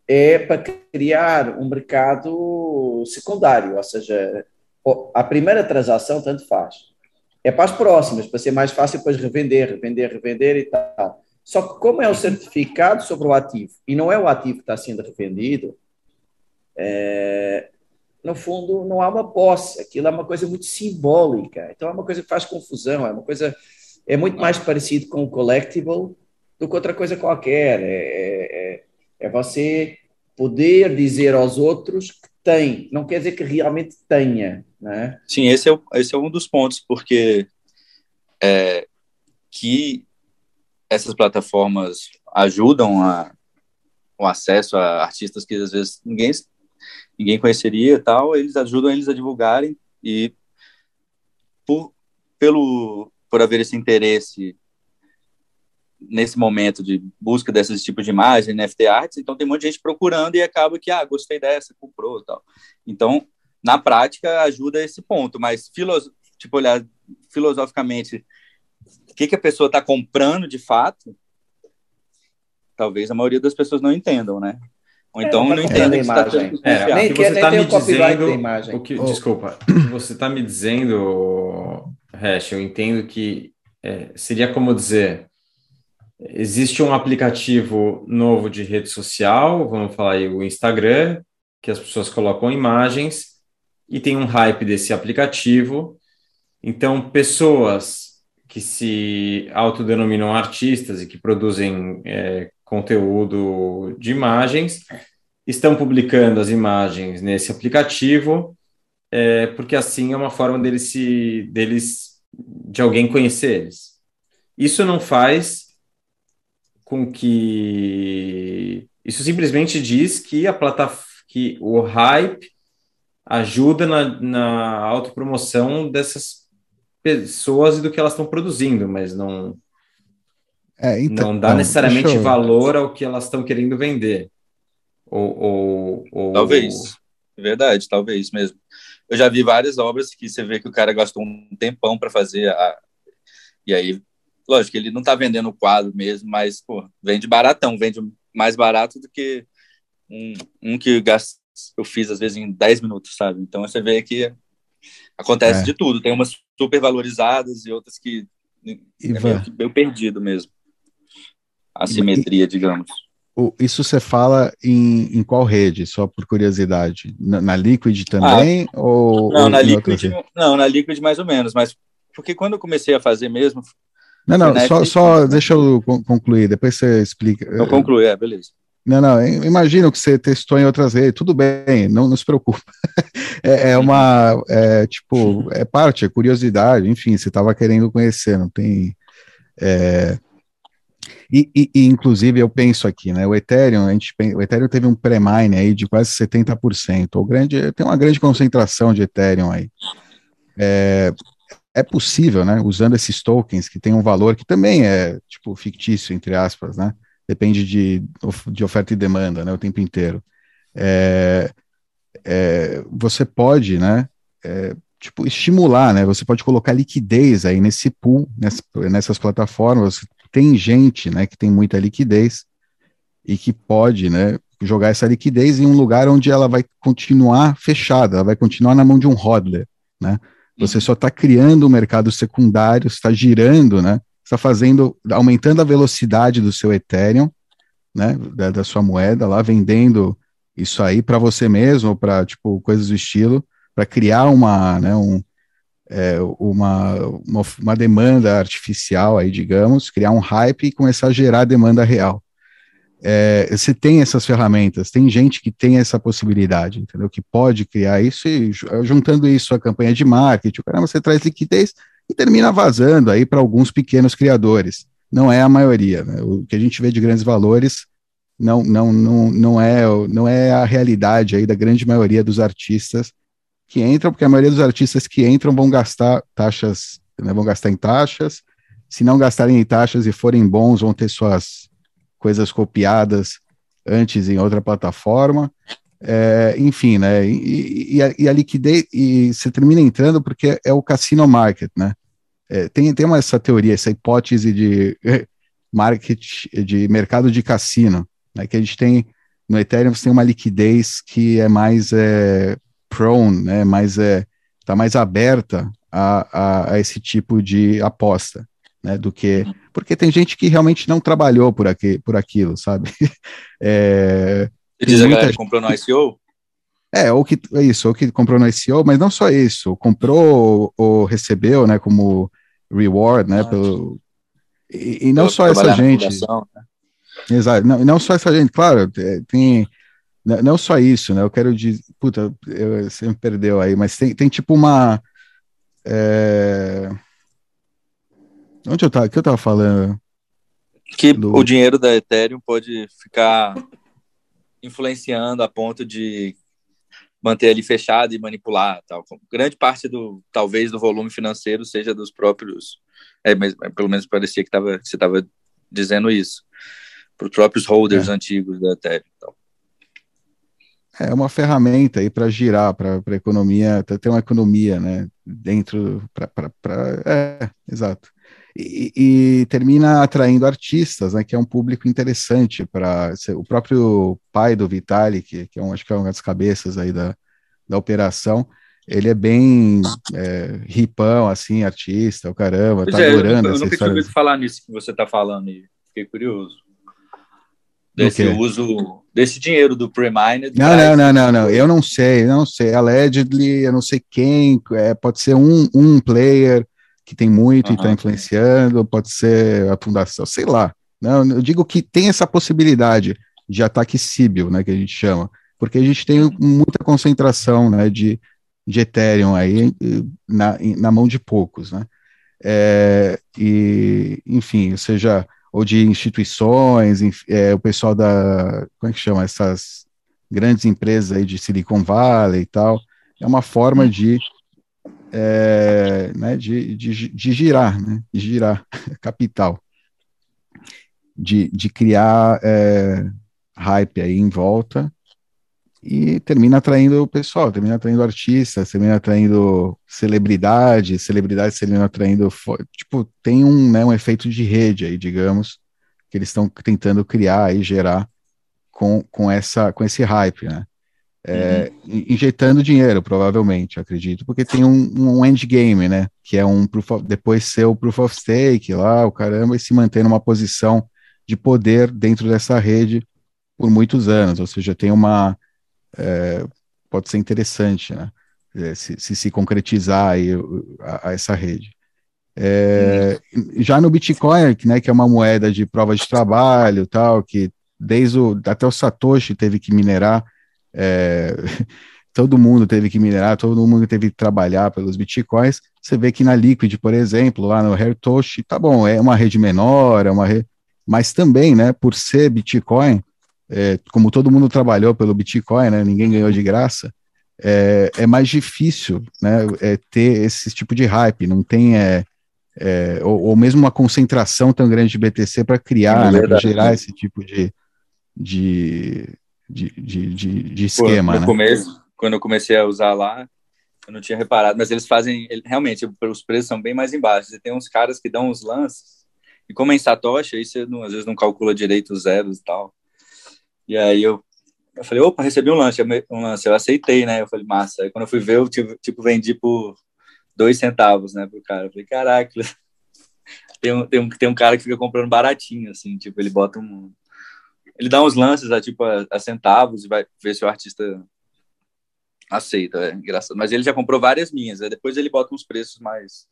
Speaker 4: é para criar um mercado secundário, ou seja, a primeira transação tanto faz. É para as próximas, para ser mais fácil depois revender, revender, revender e tal. Só que como é o certificado sobre o ativo e não é o ativo que está sendo revendido, é, no fundo não há uma posse. Aquilo é uma coisa muito simbólica. Então é uma coisa que faz confusão. É uma coisa é muito mais parecido com o collectible do que outra coisa qualquer. É, é, é você poder dizer aos outros que tem, não quer dizer que realmente tenha. Né?
Speaker 2: Sim, esse é, esse é um dos pontos, porque é, que essas plataformas ajudam a, o acesso a artistas que às vezes ninguém, ninguém conheceria e tal, eles ajudam eles a divulgarem e por, pelo, por haver esse interesse nesse momento de busca desses tipos de imagem, NFT arts, então tem um monte de gente procurando e acaba que, ah, gostei dessa, comprou tal. Então, na prática, ajuda esse ponto, mas tipo, olhar filosoficamente que, que a pessoa está comprando de fato, talvez a maioria das pessoas não entendam, né? Ou então é, não entendem que está
Speaker 3: é, nem que, você está me dizendo, o que, oh. desculpa, você está me dizendo, Hash, eu entendo que é, seria como dizer, existe um aplicativo novo de rede social, vamos falar aí o Instagram, que as pessoas colocam imagens e tem um hype desse aplicativo. Então, pessoas que se autodenominam artistas e que produzem é, conteúdo de imagens estão publicando as imagens nesse aplicativo, é, porque assim é uma forma deles se deles de alguém conhecer eles. Isso não faz com que isso simplesmente diz que a plataforma que o hype ajuda na, na autopromoção dessas pessoas e do que elas estão produzindo, mas não é, então, não dá não, necessariamente eu... valor ao que elas estão querendo vender. Ou, ou, ou,
Speaker 2: Talvez. Verdade, talvez mesmo. Eu já vi várias obras que você vê que o cara gastou um tempão para fazer a... e aí, lógico, ele não está vendendo o quadro mesmo, mas pô, vende baratão, vende mais barato do que um, um que eu fiz às vezes em 10 minutos, sabe? Então você vê que acontece é. de tudo. Tem umas super valorizadas e outras que Ivan. é meio, meio perdido mesmo. A simetria, digamos.
Speaker 1: Isso você fala em, em qual rede, só por curiosidade? Na, na Liquid também? Ah, ou,
Speaker 2: não, ou na Liquid, não, na Liquid mais ou menos, mas porque quando eu comecei a fazer mesmo.
Speaker 1: Não, não, só, só deixa eu concluir, depois você explica.
Speaker 2: Eu concluo, é, beleza.
Speaker 1: Não, não, imagino que você testou em outras redes, tudo bem, não, não se preocupe. é, é, uma, é, tipo, é parte, é curiosidade, enfim, você estava querendo conhecer, não tem... É, e, e, e, inclusive, eu penso aqui, né, o Ethereum, a gente, o Ethereum teve um pré-mine aí de quase 70%, ou grande, tem uma grande concentração de Ethereum aí. É, é possível, né, usando esses tokens que tem um valor que também é, tipo, fictício, entre aspas, né, depende de, de oferta e demanda, né, o tempo inteiro. É, é, você pode, né, é, tipo, estimular, né, você pode colocar liquidez aí nesse pool, nessas, nessas plataformas, tem gente, né, que tem muita liquidez e que pode, né, jogar essa liquidez em um lugar onde ela vai continuar fechada, ela vai continuar na mão de um hodler, né, você só está criando o um mercado secundário, está girando, né, está fazendo, aumentando a velocidade do seu Ethereum, né, da, da sua moeda lá, vendendo isso aí para você mesmo, para tipo coisas do estilo, para criar uma, né, um, é, uma, uma, uma, demanda artificial aí, digamos, criar um hype e começar a gerar demanda real. É, você tem essas ferramentas, tem gente que tem essa possibilidade, entendeu? Que pode criar isso e juntando isso à campanha de marketing, caramba, você traz liquidez, e termina vazando aí para alguns pequenos criadores. Não é a maioria. Né? O que a gente vê de grandes valores não, não, não, não, é, não é a realidade aí da grande maioria dos artistas que entram, porque a maioria dos artistas que entram vão gastar taxas, né, vão gastar em taxas. Se não gastarem em taxas e forem bons, vão ter suas coisas copiadas antes em outra plataforma. É, enfim, né? E, e, a, e, a, liquidez, e você termina entrando porque é o cassino market, né? É, tem, tem uma, essa teoria, essa hipótese de market, de mercado de cassino, né? Que a gente tem no Ethereum você tem uma liquidez que é mais é, prone, né? Mais é tá mais aberta a, a, a esse tipo de aposta, né? Do que porque tem gente que realmente não trabalhou por aqui, por aquilo, sabe?
Speaker 2: é, você diz a galera que comprou no ICO?
Speaker 1: É, ou que é isso, ou que comprou no ICO, mas não só isso, comprou ou recebeu, né, como reward, né, ah, pelo e, e não só essa gente. Né? Exato, não, não só essa gente, claro, é, tem não só isso, né? Eu quero dizer, puta, eu, você me perdeu aí, mas tem, tem tipo uma é... onde eu tava, que eu tava falando?
Speaker 2: Que do... o dinheiro da Ethereum pode ficar influenciando a ponto de manter ali fechado e manipular tal. Grande parte do talvez do volume financeiro seja dos próprios, é, mas pelo menos parecia que tava, você estava dizendo isso, para os próprios holders é. antigos da Ethereum.
Speaker 1: É uma ferramenta aí para girar, para a economia, ter uma economia, né? Dentro, para. É, exato. E, e, termina atraindo artistas, né? Que é um público interessante para. O próprio pai do Vitalik, que é um, acho que é uma das cabeças aí da, da operação, ele é bem é, ripão, assim, artista, o caramba, pois tá é, adorando
Speaker 2: eu, eu nunca tinha ouvido falar nisso que você está falando e fiquei curioso. Desse uso, desse dinheiro do pre-mined.
Speaker 1: Não, não, não, não, não, eu não sei, eu não sei, allegedly, eu não sei quem, é, pode ser um, um player que tem muito uhum. e está influenciando, pode ser a fundação, sei lá. Não, eu digo que tem essa possibilidade de ataque síbil, né, que a gente chama, porque a gente tem muita concentração, né, de de Ethereum aí na, na mão de poucos, né? É, e, enfim, ou seja, ou de instituições, é, o pessoal da, como é que chama, essas grandes empresas aí de Silicon Valley e tal, é uma forma de, é, né, de, de, de girar, né, de girar capital, de, de criar é, hype aí em volta, e termina atraindo o pessoal, termina atraindo artistas, termina atraindo celebridades, celebridades terminam atraindo, tipo, tem um, né, um efeito de rede aí, digamos, que eles estão tentando criar e gerar com, com, essa, com esse hype, né? É, uhum. injetando dinheiro, provavelmente, acredito, porque tem um, um endgame, né? Que é um proof of, depois ser o proof of stake lá, o caramba, e se manter numa posição de poder dentro dessa rede por muitos anos, ou seja, tem uma é, pode ser interessante, né? É, se, se, se concretizar aí a, a essa rede. É, já no Bitcoin, né, que é uma moeda de prova de trabalho, tal, que desde o, até o Satoshi teve que minerar, é, todo mundo teve que minerar, todo mundo teve que trabalhar pelos Bitcoins. Você vê que na Liquid, por exemplo, lá no Hertoshi, tá bom, é uma rede menor, é uma rede, mas também, né, por ser Bitcoin, é, como todo mundo trabalhou pelo Bitcoin, né, ninguém ganhou de graça, é, é mais difícil né, é, ter esse tipo de hype, não tem, é, é ou, ou, mesmo uma concentração tão grande de BTC para criar, né, para gerar esse tipo de, de, de, de, de, de esquema. Pô, no
Speaker 2: né? começo, quando eu comecei a usar lá, eu não tinha reparado, mas eles fazem, realmente, os preços são bem mais embaixo, e tem uns caras que dão uns lances, e como é em Satoshi, aí você não, às vezes não calcula direito os zeros e tal, e aí eu, eu falei, opa, recebi um lance, um lance, eu aceitei, né? Eu falei, massa. Aí quando eu fui ver, eu tipo, tipo vendi por dois centavos, né, pro cara. Eu falei, caraca, tem um, tem, um, tem um cara que fica comprando baratinho, assim, tipo, ele bota um... Ele dá uns lances a, tipo, a, a centavos e vai ver se o artista aceita, é engraçado. Mas ele já comprou várias minhas, aí depois ele bota uns preços mais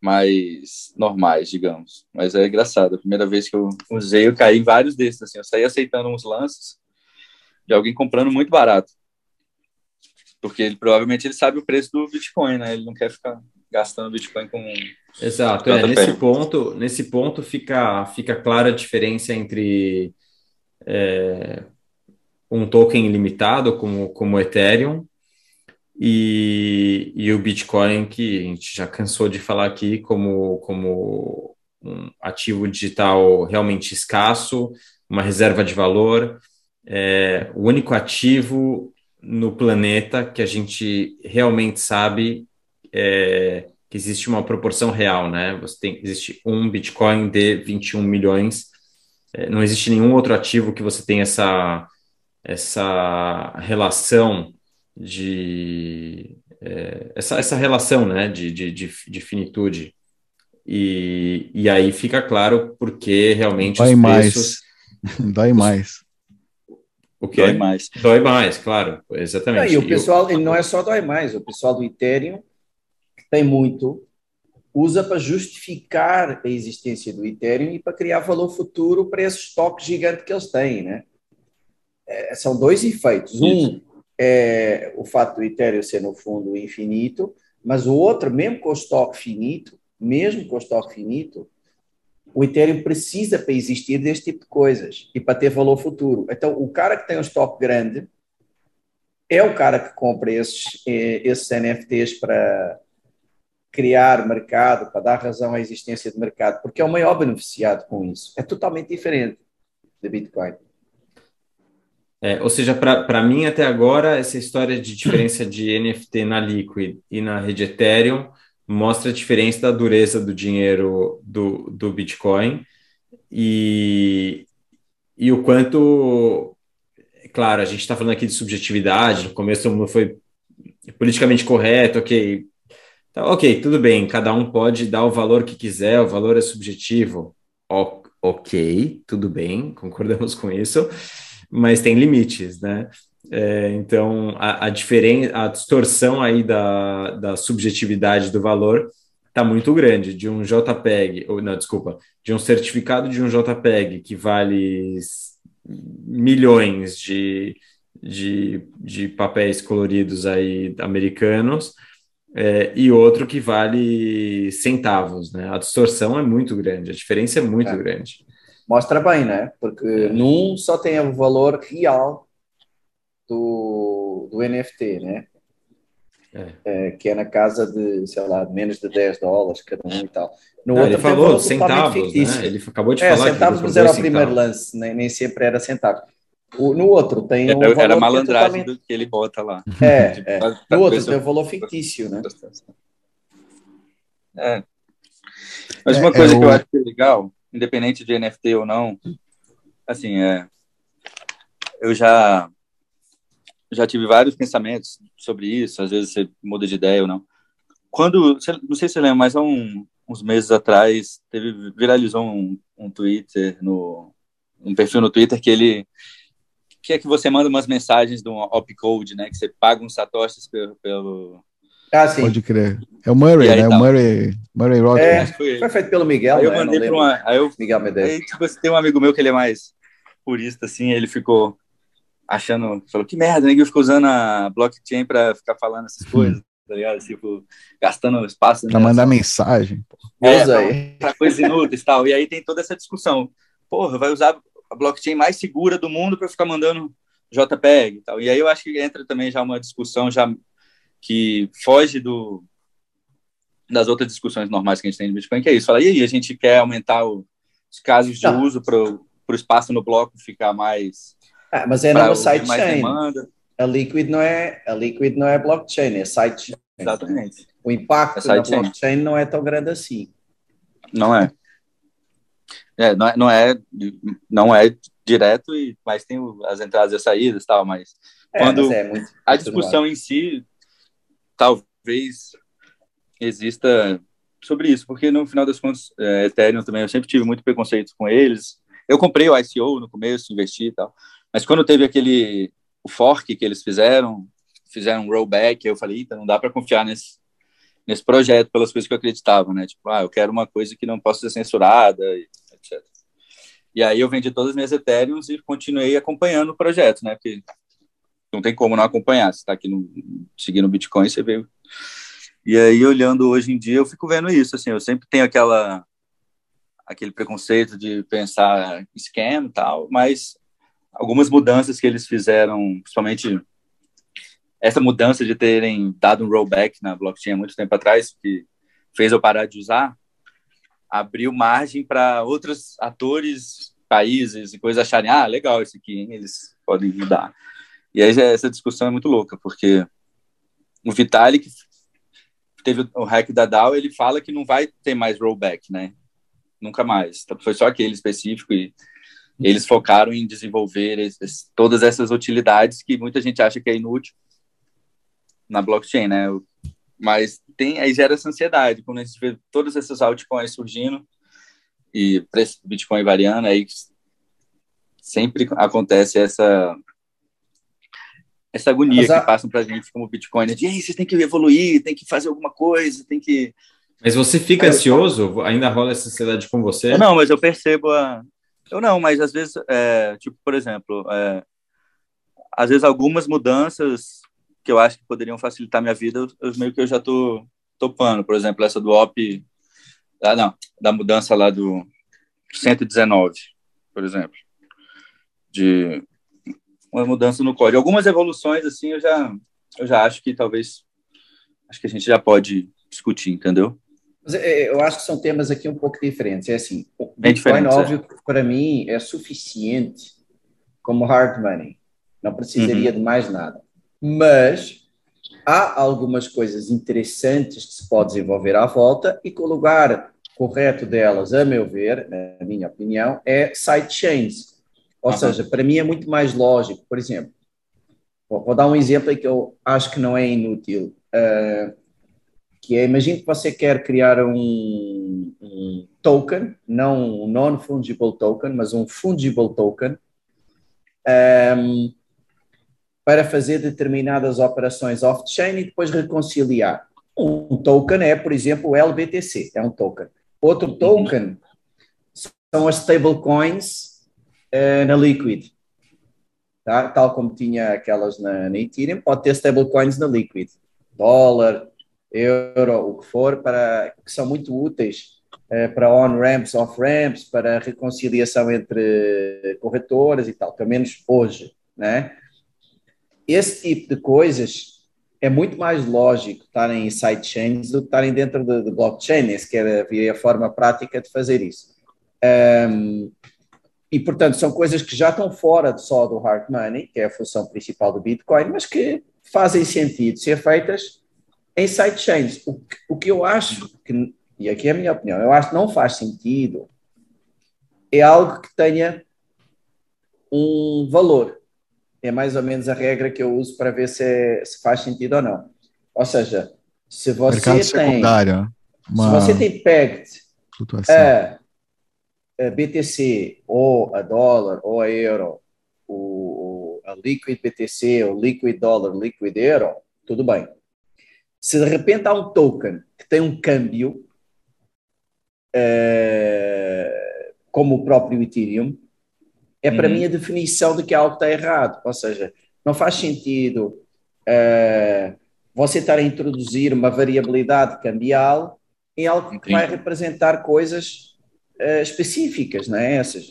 Speaker 2: mais normais, digamos. Mas é engraçado. A primeira vez que eu usei, eu caí em vários desses. Assim, eu saí aceitando uns lances de alguém comprando muito barato. Porque ele provavelmente ele sabe o preço do Bitcoin, né? Ele não quer ficar gastando Bitcoin com.
Speaker 3: Exato. É, nesse ponto, nesse ponto fica, fica clara a diferença entre é, um token limitado como, como Ethereum e, e o Bitcoin, que a gente já cansou de falar aqui como, como um ativo digital realmente escasso, uma reserva de valor, é, o único ativo no planeta que a gente realmente sabe é, que existe uma proporção real, né? Você tem, existe um Bitcoin de 21 milhões, não existe nenhum outro ativo que você tenha essa, essa relação de é, essa, essa relação né, de, de, de, de, finitude. E, e aí fica claro porque realmente
Speaker 1: Dói mais. Dói mais.
Speaker 3: O que? Dói mais. Dói mais, claro, exatamente. Não,
Speaker 4: e o pessoal, ele não é só dói mais, o pessoal do Ethereum, tem muito, usa para justificar a existência do Ethereum e para criar valor futuro para esse estoque gigante que eles têm, né? É, são dois efeitos. Um, é o fato do Ethereum ser, no fundo, infinito, mas o outro, mesmo com o estoque finito, mesmo com o estoque finito, o Ethereum precisa para existir deste tipo de coisas e para ter valor futuro. Então, o cara que tem um estoque grande é o cara que compra esses, eh, esses NFTs para criar mercado, para dar razão à existência de mercado, porque é o maior beneficiado com isso. É totalmente diferente da Bitcoin.
Speaker 3: É, ou seja, para mim, até agora, essa história de diferença de NFT na Liquid e na rede Ethereum mostra a diferença da dureza do dinheiro do, do Bitcoin e, e o quanto, claro, a gente está falando aqui de subjetividade, no começo foi politicamente correto, ok, tá, ok, tudo bem, cada um pode dar o valor que quiser, o valor é subjetivo, o, ok, tudo bem, concordamos com isso, mas tem limites, né? É, então, a, a diferença, a distorção aí da, da subjetividade do valor está muito grande. De um JPEG, ou não, desculpa, de um certificado de um JPEG que vale milhões de, de, de papéis coloridos aí americanos é, e outro que vale centavos, né? A distorção é muito grande, a diferença é muito é. grande.
Speaker 4: Mostra bem, né? Porque é. num só tem o valor real do, do NFT, né? É. É, que é na casa de, sei lá, menos de 10 dólares cada um e tal.
Speaker 3: No Não, outro ele falou centavos, né? Ele acabou de
Speaker 4: é,
Speaker 3: falar
Speaker 4: centavos, mas era o primeiro lance, nem, nem sempre era centavos. O, no outro tem
Speaker 2: um era, era malandragem totalmente... do que ele bota lá.
Speaker 4: É, tipo, é. no outro tem o valor fictício, né?
Speaker 2: É. Mas uma coisa é, que eu acho legal, independente de NFT ou não, assim, é, eu já já tive vários pensamentos sobre isso, às vezes você muda de ideia ou não. Quando, não sei se você lembra, mas há um, uns meses atrás, teve, viralizou um, um Twitter, no, um perfil no Twitter que ele que é que você manda umas mensagens do opcode, né, que você paga uns satoshis pelo, pelo...
Speaker 1: Ah, sim. Pode crer. É o Murray, né? O Murray, Murray Rock.
Speaker 4: É, foi, foi, feito pelo Miguel,
Speaker 2: aí eu né? mandei para uma, aí eu, Miguel Medeiros. Aí, tipo, tem um amigo meu que ele é mais purista, assim, ele ficou achando, falou, que merda, ninguém ficou usando a blockchain para ficar falando essas coisas, tá ligado? Tipo, gastando espaço.
Speaker 1: Para mandar mensagem.
Speaker 2: É, para coisas inúteis e tal. E aí tem toda essa discussão. Porra, vai usar a blockchain mais segura do mundo para ficar mandando JPEG e tal. E aí eu acho que entra também já uma discussão já que foge do das outras discussões normais que a gente tem no Bitcoin, que é isso. Fala, e aí, a gente quer aumentar o, os casos de tá. uso para o espaço no bloco ficar mais
Speaker 4: ah, mas é numa sidechain. A Liquid não é a Liquid não é blockchain, é sidechain.
Speaker 2: Exatamente.
Speaker 4: O impacto é da blockchain não é tão grande assim.
Speaker 2: Não é. É, não é, não é, não é direto, e, mas tem as entradas e as saídas e tal, mas é, quando mas é muito, a discussão em si, talvez exista sobre isso, porque no final das contas, é, Ethereum também, eu sempre tive muito preconceito com eles. Eu comprei o ICO no começo, investi e tal, mas quando teve aquele o fork que eles fizeram, fizeram um rollback, eu falei, não dá para confiar nesse nesse projeto pelas coisas que eu acreditava, né? Tipo, ah, eu quero uma coisa que não possa ser censurada, etc. E aí eu vendi todas as minhas Ethereums e continuei acompanhando o projeto, né? Porque não tem como não acompanhar. Você está aqui no, seguindo o Bitcoin, você vê. E aí, olhando hoje em dia, eu fico vendo isso, assim, eu sempre tenho aquela aquele preconceito de pensar scam e tal, mas algumas mudanças que eles fizeram, principalmente essa mudança de terem dado um rollback na blockchain há muito tempo atrás, que fez eu parar de usar, abriu margem para outros atores, países e coisas acharem, ah, legal isso aqui, hein? eles podem mudar. E aí essa discussão é muito louca, porque o Vitalik teve o hack da DAO, ele fala que não vai ter mais rollback, né? Nunca mais. Então, foi só aquele específico e eles focaram em desenvolver esses, todas essas utilidades que muita gente acha que é inútil na blockchain, né? Mas tem aí gera essa ansiedade quando a gente vê todas essas altcoins surgindo e preço do Bitcoin variando, aí sempre acontece essa essa agonia a... que passam para a gente como Bitcoin, de Ei, vocês têm que evoluir, tem que fazer alguma coisa, tem que
Speaker 3: mas você fica ansioso? Ainda rola essa ansiedade com você?
Speaker 2: Não, mas eu percebo a, eu não, mas às vezes, é, tipo, por exemplo, é, às vezes algumas mudanças que eu acho que poderiam facilitar minha vida, eu, eu meio que eu já tô topando. Por exemplo, essa do OP, ah, não, da mudança lá do 119, por exemplo, de uma mudança no código. Algumas evoluções, assim, eu já, eu já acho que talvez, acho que a gente já pode discutir, entendeu?
Speaker 4: É, eu acho que são temas aqui um pouco diferentes. É assim, o Bitcoin, é óbvio, para mim, é suficiente como hard money. não precisaria uhum. de mais nada. Mas há algumas coisas interessantes que se pode desenvolver à volta e que o lugar correto delas, a meu ver, na minha opinião, é sidechains. Ou uhum. seja, para mim é muito mais lógico, por exemplo, vou, vou dar um exemplo aí que eu acho que não é inútil, uh, que é, imagine que você quer criar um, um token, não um non-fungible token, mas um fungible token, um, ehm, para fazer determinadas operações off-chain e depois reconciliar. Um token é, por exemplo, o LBTC, é um token. Outro uhum. token são as stablecoins uh, na Liquid. Tá? Tal como tinha aquelas na, na Ethereum, pode ter stablecoins na Liquid. Dólar, euro, o que for, para, que são muito úteis uh, para on-ramps, off-ramps, para reconciliação entre corretoras e tal, pelo menos hoje, né? Esse tipo de coisas é muito mais lógico estarem em sidechains do que estarem dentro de, de blockchain, esse que era a forma prática de fazer isso. Um, e, portanto, são coisas que já estão fora só do hard money, que é a função principal do Bitcoin, mas que fazem sentido ser feitas em sidechains. O, o que eu acho, que, e aqui é a minha opinião, eu acho que não faz sentido, é algo que tenha um valor é mais ou menos a regra que eu uso para ver se, se faz sentido ou não. Ou seja, se você tem. Se você tem pegged a, a, BTC, ou a dólar, ou a euro, o, a liquid BTC, o liquid dólar, liquid euro, tudo bem. Se de repente há um token que tem um câmbio, é, como o próprio Ethereum, é para uhum. mim a definição de que algo está errado. Ou seja, não faz sentido uh, você estar a introduzir uma variabilidade cambial em algo que vai representar coisas uh, específicas, não é? Essas,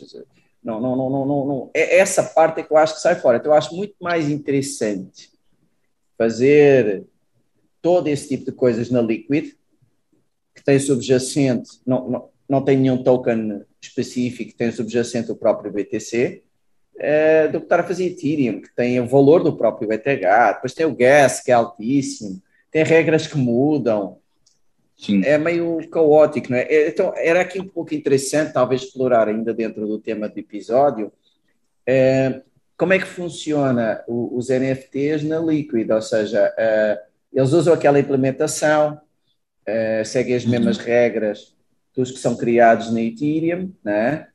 Speaker 4: não, não, não, não, não, é essa parte é que eu acho que sai fora. Então, eu acho muito mais interessante fazer todo esse tipo de coisas na Liquid, que tem subjacente, não, não, não tem nenhum token específico que tem subjacente o próprio BTC, é, do que estar a fazer Ethereum, que tem o valor do próprio ETH, depois tem o gas, que é altíssimo, tem regras que mudam. Sim. É meio caótico, não é? é? Então, era aqui um pouco interessante, talvez explorar ainda dentro do tema do episódio, é, como é que funciona o, os NFTs na Liquid, ou seja, é, eles usam aquela implementação, é, seguem as mesmas uhum. regras dos que são criados na Ethereum, né?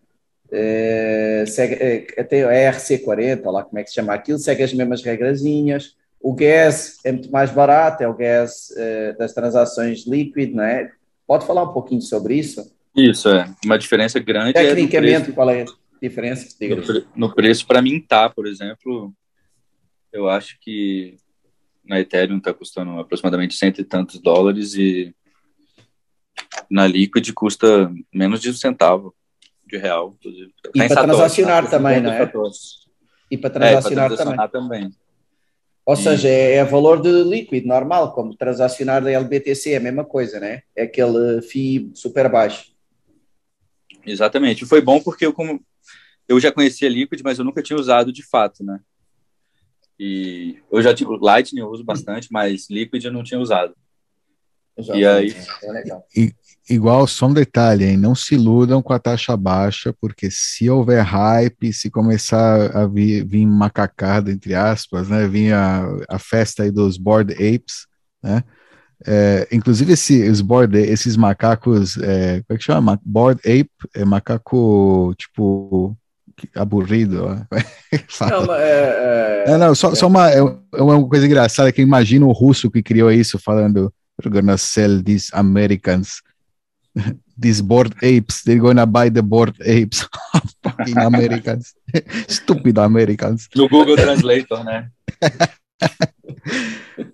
Speaker 4: Uh, segue, uh, até a ERC40, lá como é que se chama aquilo, segue as mesmas regrazinhas. O gas é muito mais barato, é o gas uh, das transações líquido, não é? Pode falar um pouquinho sobre isso?
Speaker 2: Isso, é. Uma diferença grande.
Speaker 4: Tecnicamente, é qual é a diferença?
Speaker 2: No, no, preço para mintar, tá, por exemplo, eu acho que na Ethereum está custando aproximadamente cento e tantos dólares e na Liquid custa menos de um centavo de real, inclusive.
Speaker 4: E para transacionar também, não é? E para transacionar,
Speaker 2: é,
Speaker 4: também.
Speaker 2: também.
Speaker 4: Ou e... seja, é, é valor de Liquid, normal, como transacionar da LBTC, é a mesma coisa, né? É aquele FII super baixo.
Speaker 2: Exatamente. Foi bom porque eu, como, eu já conhecia Liquid, mas eu nunca tinha usado de fato, né? E eu já tive Lightning, eu uso bastante, mas Liquid eu não tinha usado.
Speaker 1: E aí. É legal. E, igual, só um detalhe, hein? não se iludam com a taxa baixa, porque se houver hype, se começar a vir, vir macacada, entre aspas, né? Vir a, a festa aí dos Board Apes, né? É, inclusive esses, board, esses macacos, é, como é que chama? Board Ape, é macaco tipo aburrido. não, é, é, não, só, só uma, é, é uma coisa engraçada que imagina o russo que criou isso falando we're gonna sell these Americans, these board apes. They're gonna buy the board apes. Fucking Americans, stupid Americans.
Speaker 2: No Google Translator, né?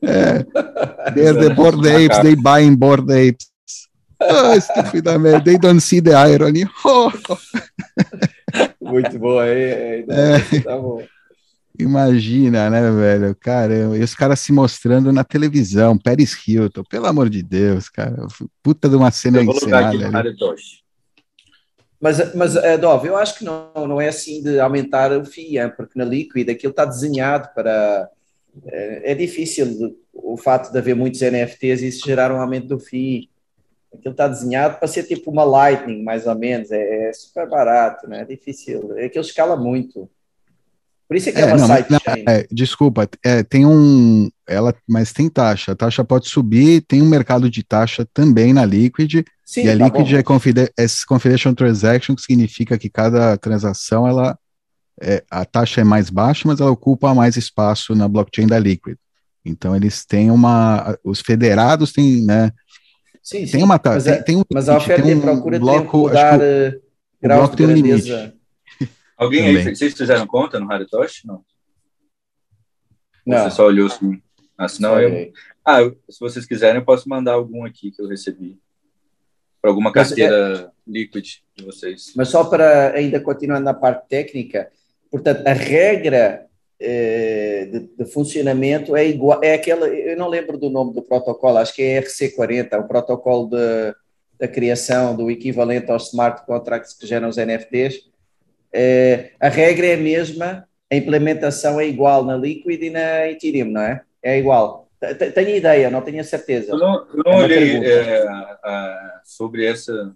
Speaker 1: é, eh, they're the board apes. They buying board apes. Oh, stupid Americans. They don't see the irony. Oh.
Speaker 4: Muito bom aí. Tá bom.
Speaker 1: Imagina, né, velho? Caramba, e os caras se mostrando na televisão, Paris Hilton, pelo amor de Deus, cara. Puta de uma cena encenada.
Speaker 4: Mas, mas uh, Dov, eu acho que não, não é assim de aumentar o FII, porque na Liquid aquilo está desenhado para. É, é difícil o fato de haver muitos NFTs e isso gerar um aumento do FII. Aquilo está desenhado para ser tipo uma Lightning, mais ou menos. É, é super barato, né? É difícil. Aquilo escala muito. Por isso é que é, é uma sidechain.
Speaker 1: É, desculpa, é, tem um. Ela, mas tem taxa. A taxa pode subir, tem um mercado de taxa também na Liquid. Sim, e a tá Liquid é, confide é Confidential Transaction, que significa que cada transação ela é, a taxa é mais baixa, mas ela ocupa mais espaço na blockchain da Liquid. Então eles têm uma. Os federados têm, né?
Speaker 4: Sim, tem sim. uma taxa. Mas, é, tem, tem um mas a oferta um e procura bloco, tem que o bloco tem um limite.
Speaker 2: Alguém Também. aí, vocês fizeram conta no Haritoshi? Não. Não. Você só olhou assim. Ah, senão eu. Ah, se vocês quiserem, eu posso mandar algum aqui que eu recebi. Para alguma carteira é... Liquid de vocês.
Speaker 4: Mas só para ainda continuar na parte técnica, portanto, a regra eh, de, de, funcionamento é igual, é aquela, eu não lembro do nome do protocolo, acho que é RC40, o protocolo de, da criação do equivalente aos smart contracts que geram os NFTs é, a regra é a mesma, a implementação é igual na Liquid e na Ethereum, não é? É igual. Tenho ideia, não tenho certeza.
Speaker 2: Eu não, não é olhei é, a, sobre essa.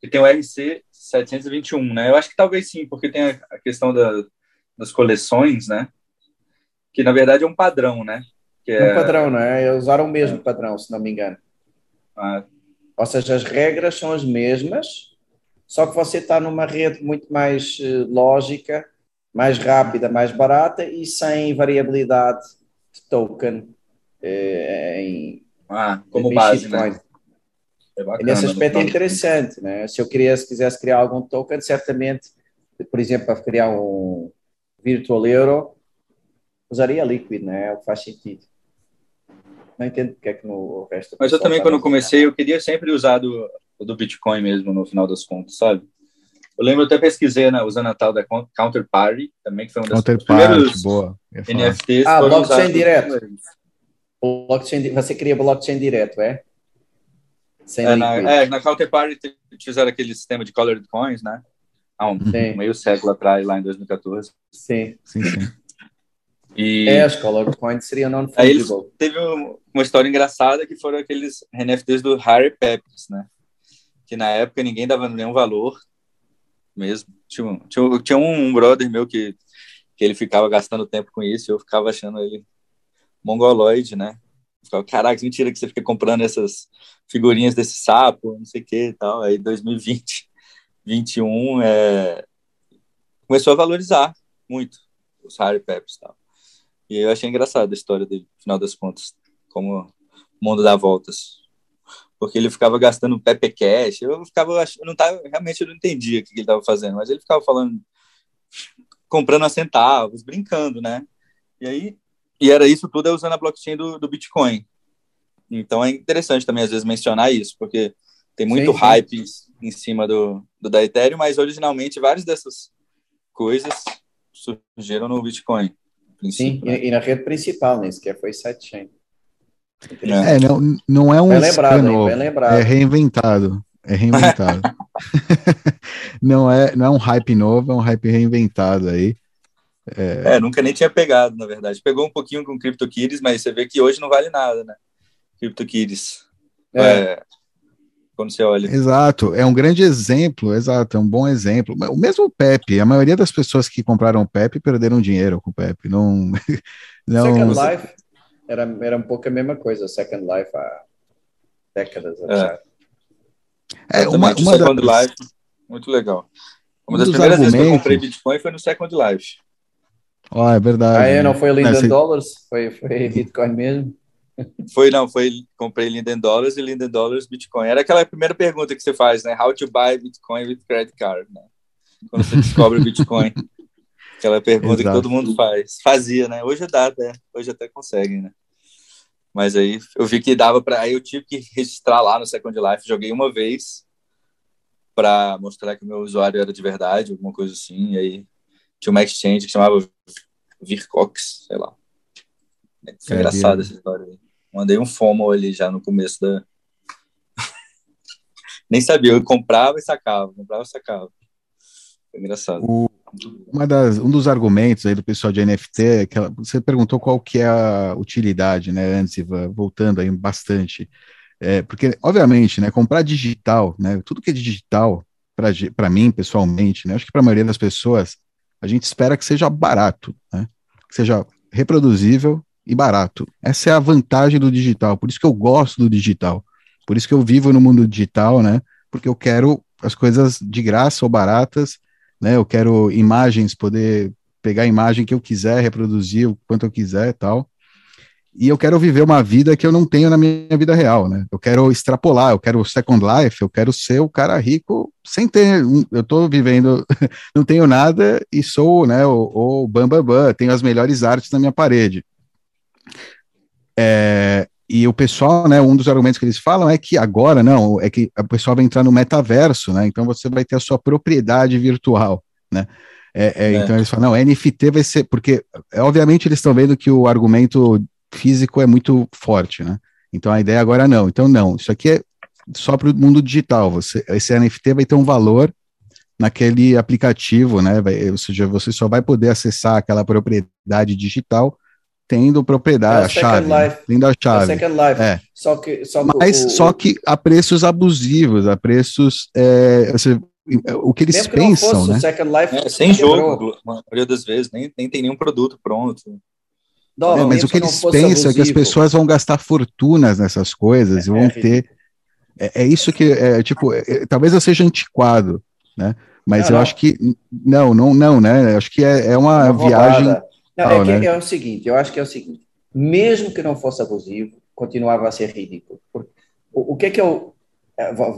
Speaker 2: Que tem o RC 721, né? Eu acho que talvez sim, porque tem a, a questão da, das coleções, né? Que na verdade é um padrão, né? Que
Speaker 4: é um padrão, não é? Usaram o mesmo é. padrão, se não me engano. Ah. Ou seja, as regras são as mesmas, só que você está numa rede muito mais uh, lógica, mais rápida, mais barata e sem variabilidade de token uh, em,
Speaker 2: ah, como em base, né?
Speaker 4: É bacana, nesse aspecto é interessante, né? Se eu queria, se quisesse criar algum token, certamente, por exemplo, para criar um virtual euro, usaria Liquid, né? Faz sentido. Não entendo porque é que no resto.
Speaker 2: Mas eu também, tá quando comecei, eu queria sempre usar do, o do Bitcoin mesmo, no final das contas, sabe? Eu lembro, eu até pesquisei né, usando a tal da Counterparty, também, que foi um dos primeiros
Speaker 1: boa,
Speaker 2: NFTs.
Speaker 4: Ah, blockchain direto. Blockchain, você cria blockchain direto, é?
Speaker 2: Sem é, na, é, na Counterparty fizeram aquele sistema de colored coins, né? Há um, um meio século atrás, lá em 2014.
Speaker 4: Sim.
Speaker 1: Sim, sim.
Speaker 2: E...
Speaker 4: É, as colored coins seriam non-fungible.
Speaker 2: Teve uma história engraçada que foram aqueles NFTs do Harry Peppers, né? Que na época ninguém dava nenhum valor mesmo. Tinha, tinha, tinha um, brother meu que, que ele ficava gastando tempo com isso e eu ficava achando ele mongoloide, né? ficava, caraca, mentira que você fica comprando essas figurinhas desse sapo, não sei o que e tal. Aí 2020, 21, é... começou a valorizar muito os Harry Peppers e tal. E eu achei engraçado a história dele, no final das contas, como o mundo dá voltas porque ele ficava gastando Pepe Cash. Eu ficava, não tava, realmente eu não entendia o que ele estava fazendo, mas ele ficava falando, comprando a centavos, brincando, né? E aí, e era isso tudo usando a blockchain do, do Bitcoin. Então é interessante também às vezes mencionar isso, porque tem muito sim, sim. hype em cima do, do da Ethereum, mas originalmente várias dessas coisas surgiram no Bitcoin.
Speaker 4: Sim, né? e, e, na rede principal, né? Isso que foi sidechain.
Speaker 1: É, não, não é um bem lembrado, novo, bem lembrado. é reinventado. É reinventado. não, é, não é um hype novo, é um hype reinventado aí.
Speaker 2: É... é, nunca nem tinha pegado, na verdade. Pegou um pouquinho com CryptoKitties, mas você vê que hoje não vale nada, né? CryptoKitties. É. é. Quando você olha.
Speaker 1: Exato, é um grande exemplo, exato, é um bom exemplo. O mesmo Pepe, a maioria das pessoas que compraram o Pepe perderam dinheiro com o Pepe. Não,
Speaker 4: não... Second Life era, era um pouco a mesma coisa, Second Life há décadas é. atrás.
Speaker 2: É, uma, uma Second das... Life, muito legal. Uma um das primeiras argumentos... vezes que eu comprei Bitcoin foi no Second Life.
Speaker 1: Ah, é verdade.
Speaker 4: Ah, é, não foi Linden não, Dollars? Foi, foi Bitcoin mesmo?
Speaker 2: Foi, não, foi, comprei Linden Dollars e Linden Dollars Bitcoin. Era aquela primeira pergunta que você faz, né? How to buy Bitcoin with credit card, né? Quando você descobre o Bitcoin. Aquela pergunta Exato. que todo mundo faz. Fazia, né? Hoje dá, né? Hoje até conseguem, né? Mas aí eu vi que dava para. Aí eu tive que registrar lá no Second Life. Joguei uma vez para mostrar que o meu usuário era de verdade, alguma coisa assim. E aí tinha uma exchange que chamava Vircox, sei lá. É engraçado essa história aí. Mandei um FOMO ali já no começo da. Nem sabia, eu comprava e sacava, comprava e sacava. Foi engraçado.
Speaker 1: O, uma das, um dos argumentos aí do pessoal de NFT é que ela, você perguntou qual que é a utilidade, né, antes, voltando aí bastante. É, porque, obviamente, né, comprar digital, né, tudo que é digital, para mim, pessoalmente, né, acho que para a maioria das pessoas, a gente espera que seja barato, né, que seja reproduzível e barato. Essa é a vantagem do digital, por isso que eu gosto do digital, por isso que eu vivo no mundo digital, né, porque eu quero as coisas de graça ou baratas, né, eu quero imagens, poder pegar a imagem que eu quiser, reproduzir o quanto eu quiser e tal, e eu quero viver uma vida que eu não tenho na minha vida real, né? Eu quero extrapolar, eu quero Second Life, eu quero ser o cara rico sem ter, eu tô vivendo, não tenho nada e sou, né, o, o bam, bam, tenho as melhores artes na minha parede. É, e o pessoal, né, um dos argumentos que eles falam é que agora, não, é que o pessoal vai entrar no metaverso, né, então você vai ter a sua propriedade virtual, né, é, é, é. Então eles falam, não, NFT vai ser, porque obviamente eles estão vendo que o argumento físico é muito forte, né? Então a ideia agora não. Então não, isso aqui é só para o mundo digital. Você, esse NFT vai ter um valor naquele aplicativo, né? Vai, ou seja, você só vai poder acessar aquela propriedade digital tendo propriedade, é a chave, né? tendo a é chave. É Second Life. É. Só que, só que Mas o, só que a preços abusivos, a preços, é, você, o que eles pensam, né?
Speaker 2: Life, é, sem jogo, a maioria das vezes, nem, nem tem nenhum produto pronto.
Speaker 1: Não, é, mas o que eles pensam abusivo. é que as pessoas vão gastar fortunas nessas coisas, é, vão é, ter. É, é, isso que é tipo, é, é, talvez eu seja antiquado, né? Mas não, eu não. acho que não, não, não, né? Acho que é, uma, uma viagem.
Speaker 4: Não, é, que né? é o seguinte, eu acho que é o seguinte, mesmo que não fosse abusivo, continuava a ser ridículo. O, o que é que eu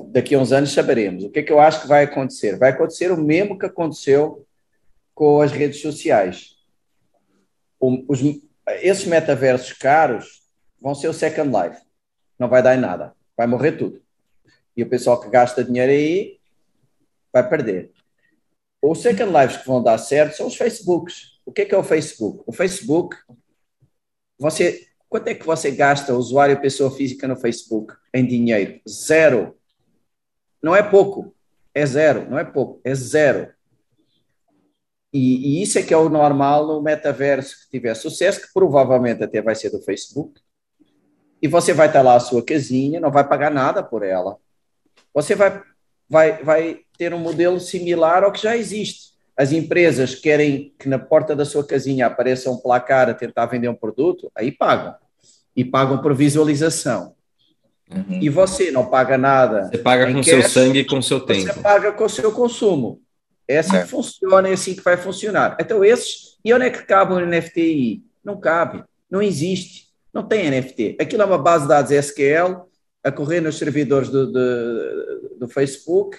Speaker 4: daqui a uns anos saberemos. O que é que eu acho que vai acontecer? Vai acontecer o mesmo que aconteceu com as redes sociais. O, os, esses metaversos caros vão ser o Second Life. Não vai dar em nada. Vai morrer tudo. E o pessoal que gasta dinheiro aí vai perder. Os Second Lives que vão dar certo são os Facebooks. O que é, que é o Facebook? O Facebook, você, quanto é que você gasta, usuário pessoa física no Facebook, em dinheiro? Zero. Não é pouco, é zero. Não é pouco, é zero. E, e, isso é que é o normal no metaverso que tiver sucesso, que provavelmente até vai ser do Facebook. E você vai estar lá a sua casinha, não vai pagar nada por ela. Você vai, vai, vai ter um modelo similar ao que já existe. As empresas querem que na porta da sua casinha apareça um placar a tentar vender um produto, aí pagam. E pagam por visualização. Uhum. E você não paga nada.
Speaker 3: Você paga com cash, seu sangue e com seu tempo.
Speaker 4: Você paga com o seu consumo. É assim é. que funciona, é assim que vai funcionar. Então, esses. E onde é que cabe o NFTI? Não cabe, não existe, não tem NFT. Aquilo é uma base de dados SQL a correr nos servidores do, do, do Facebook.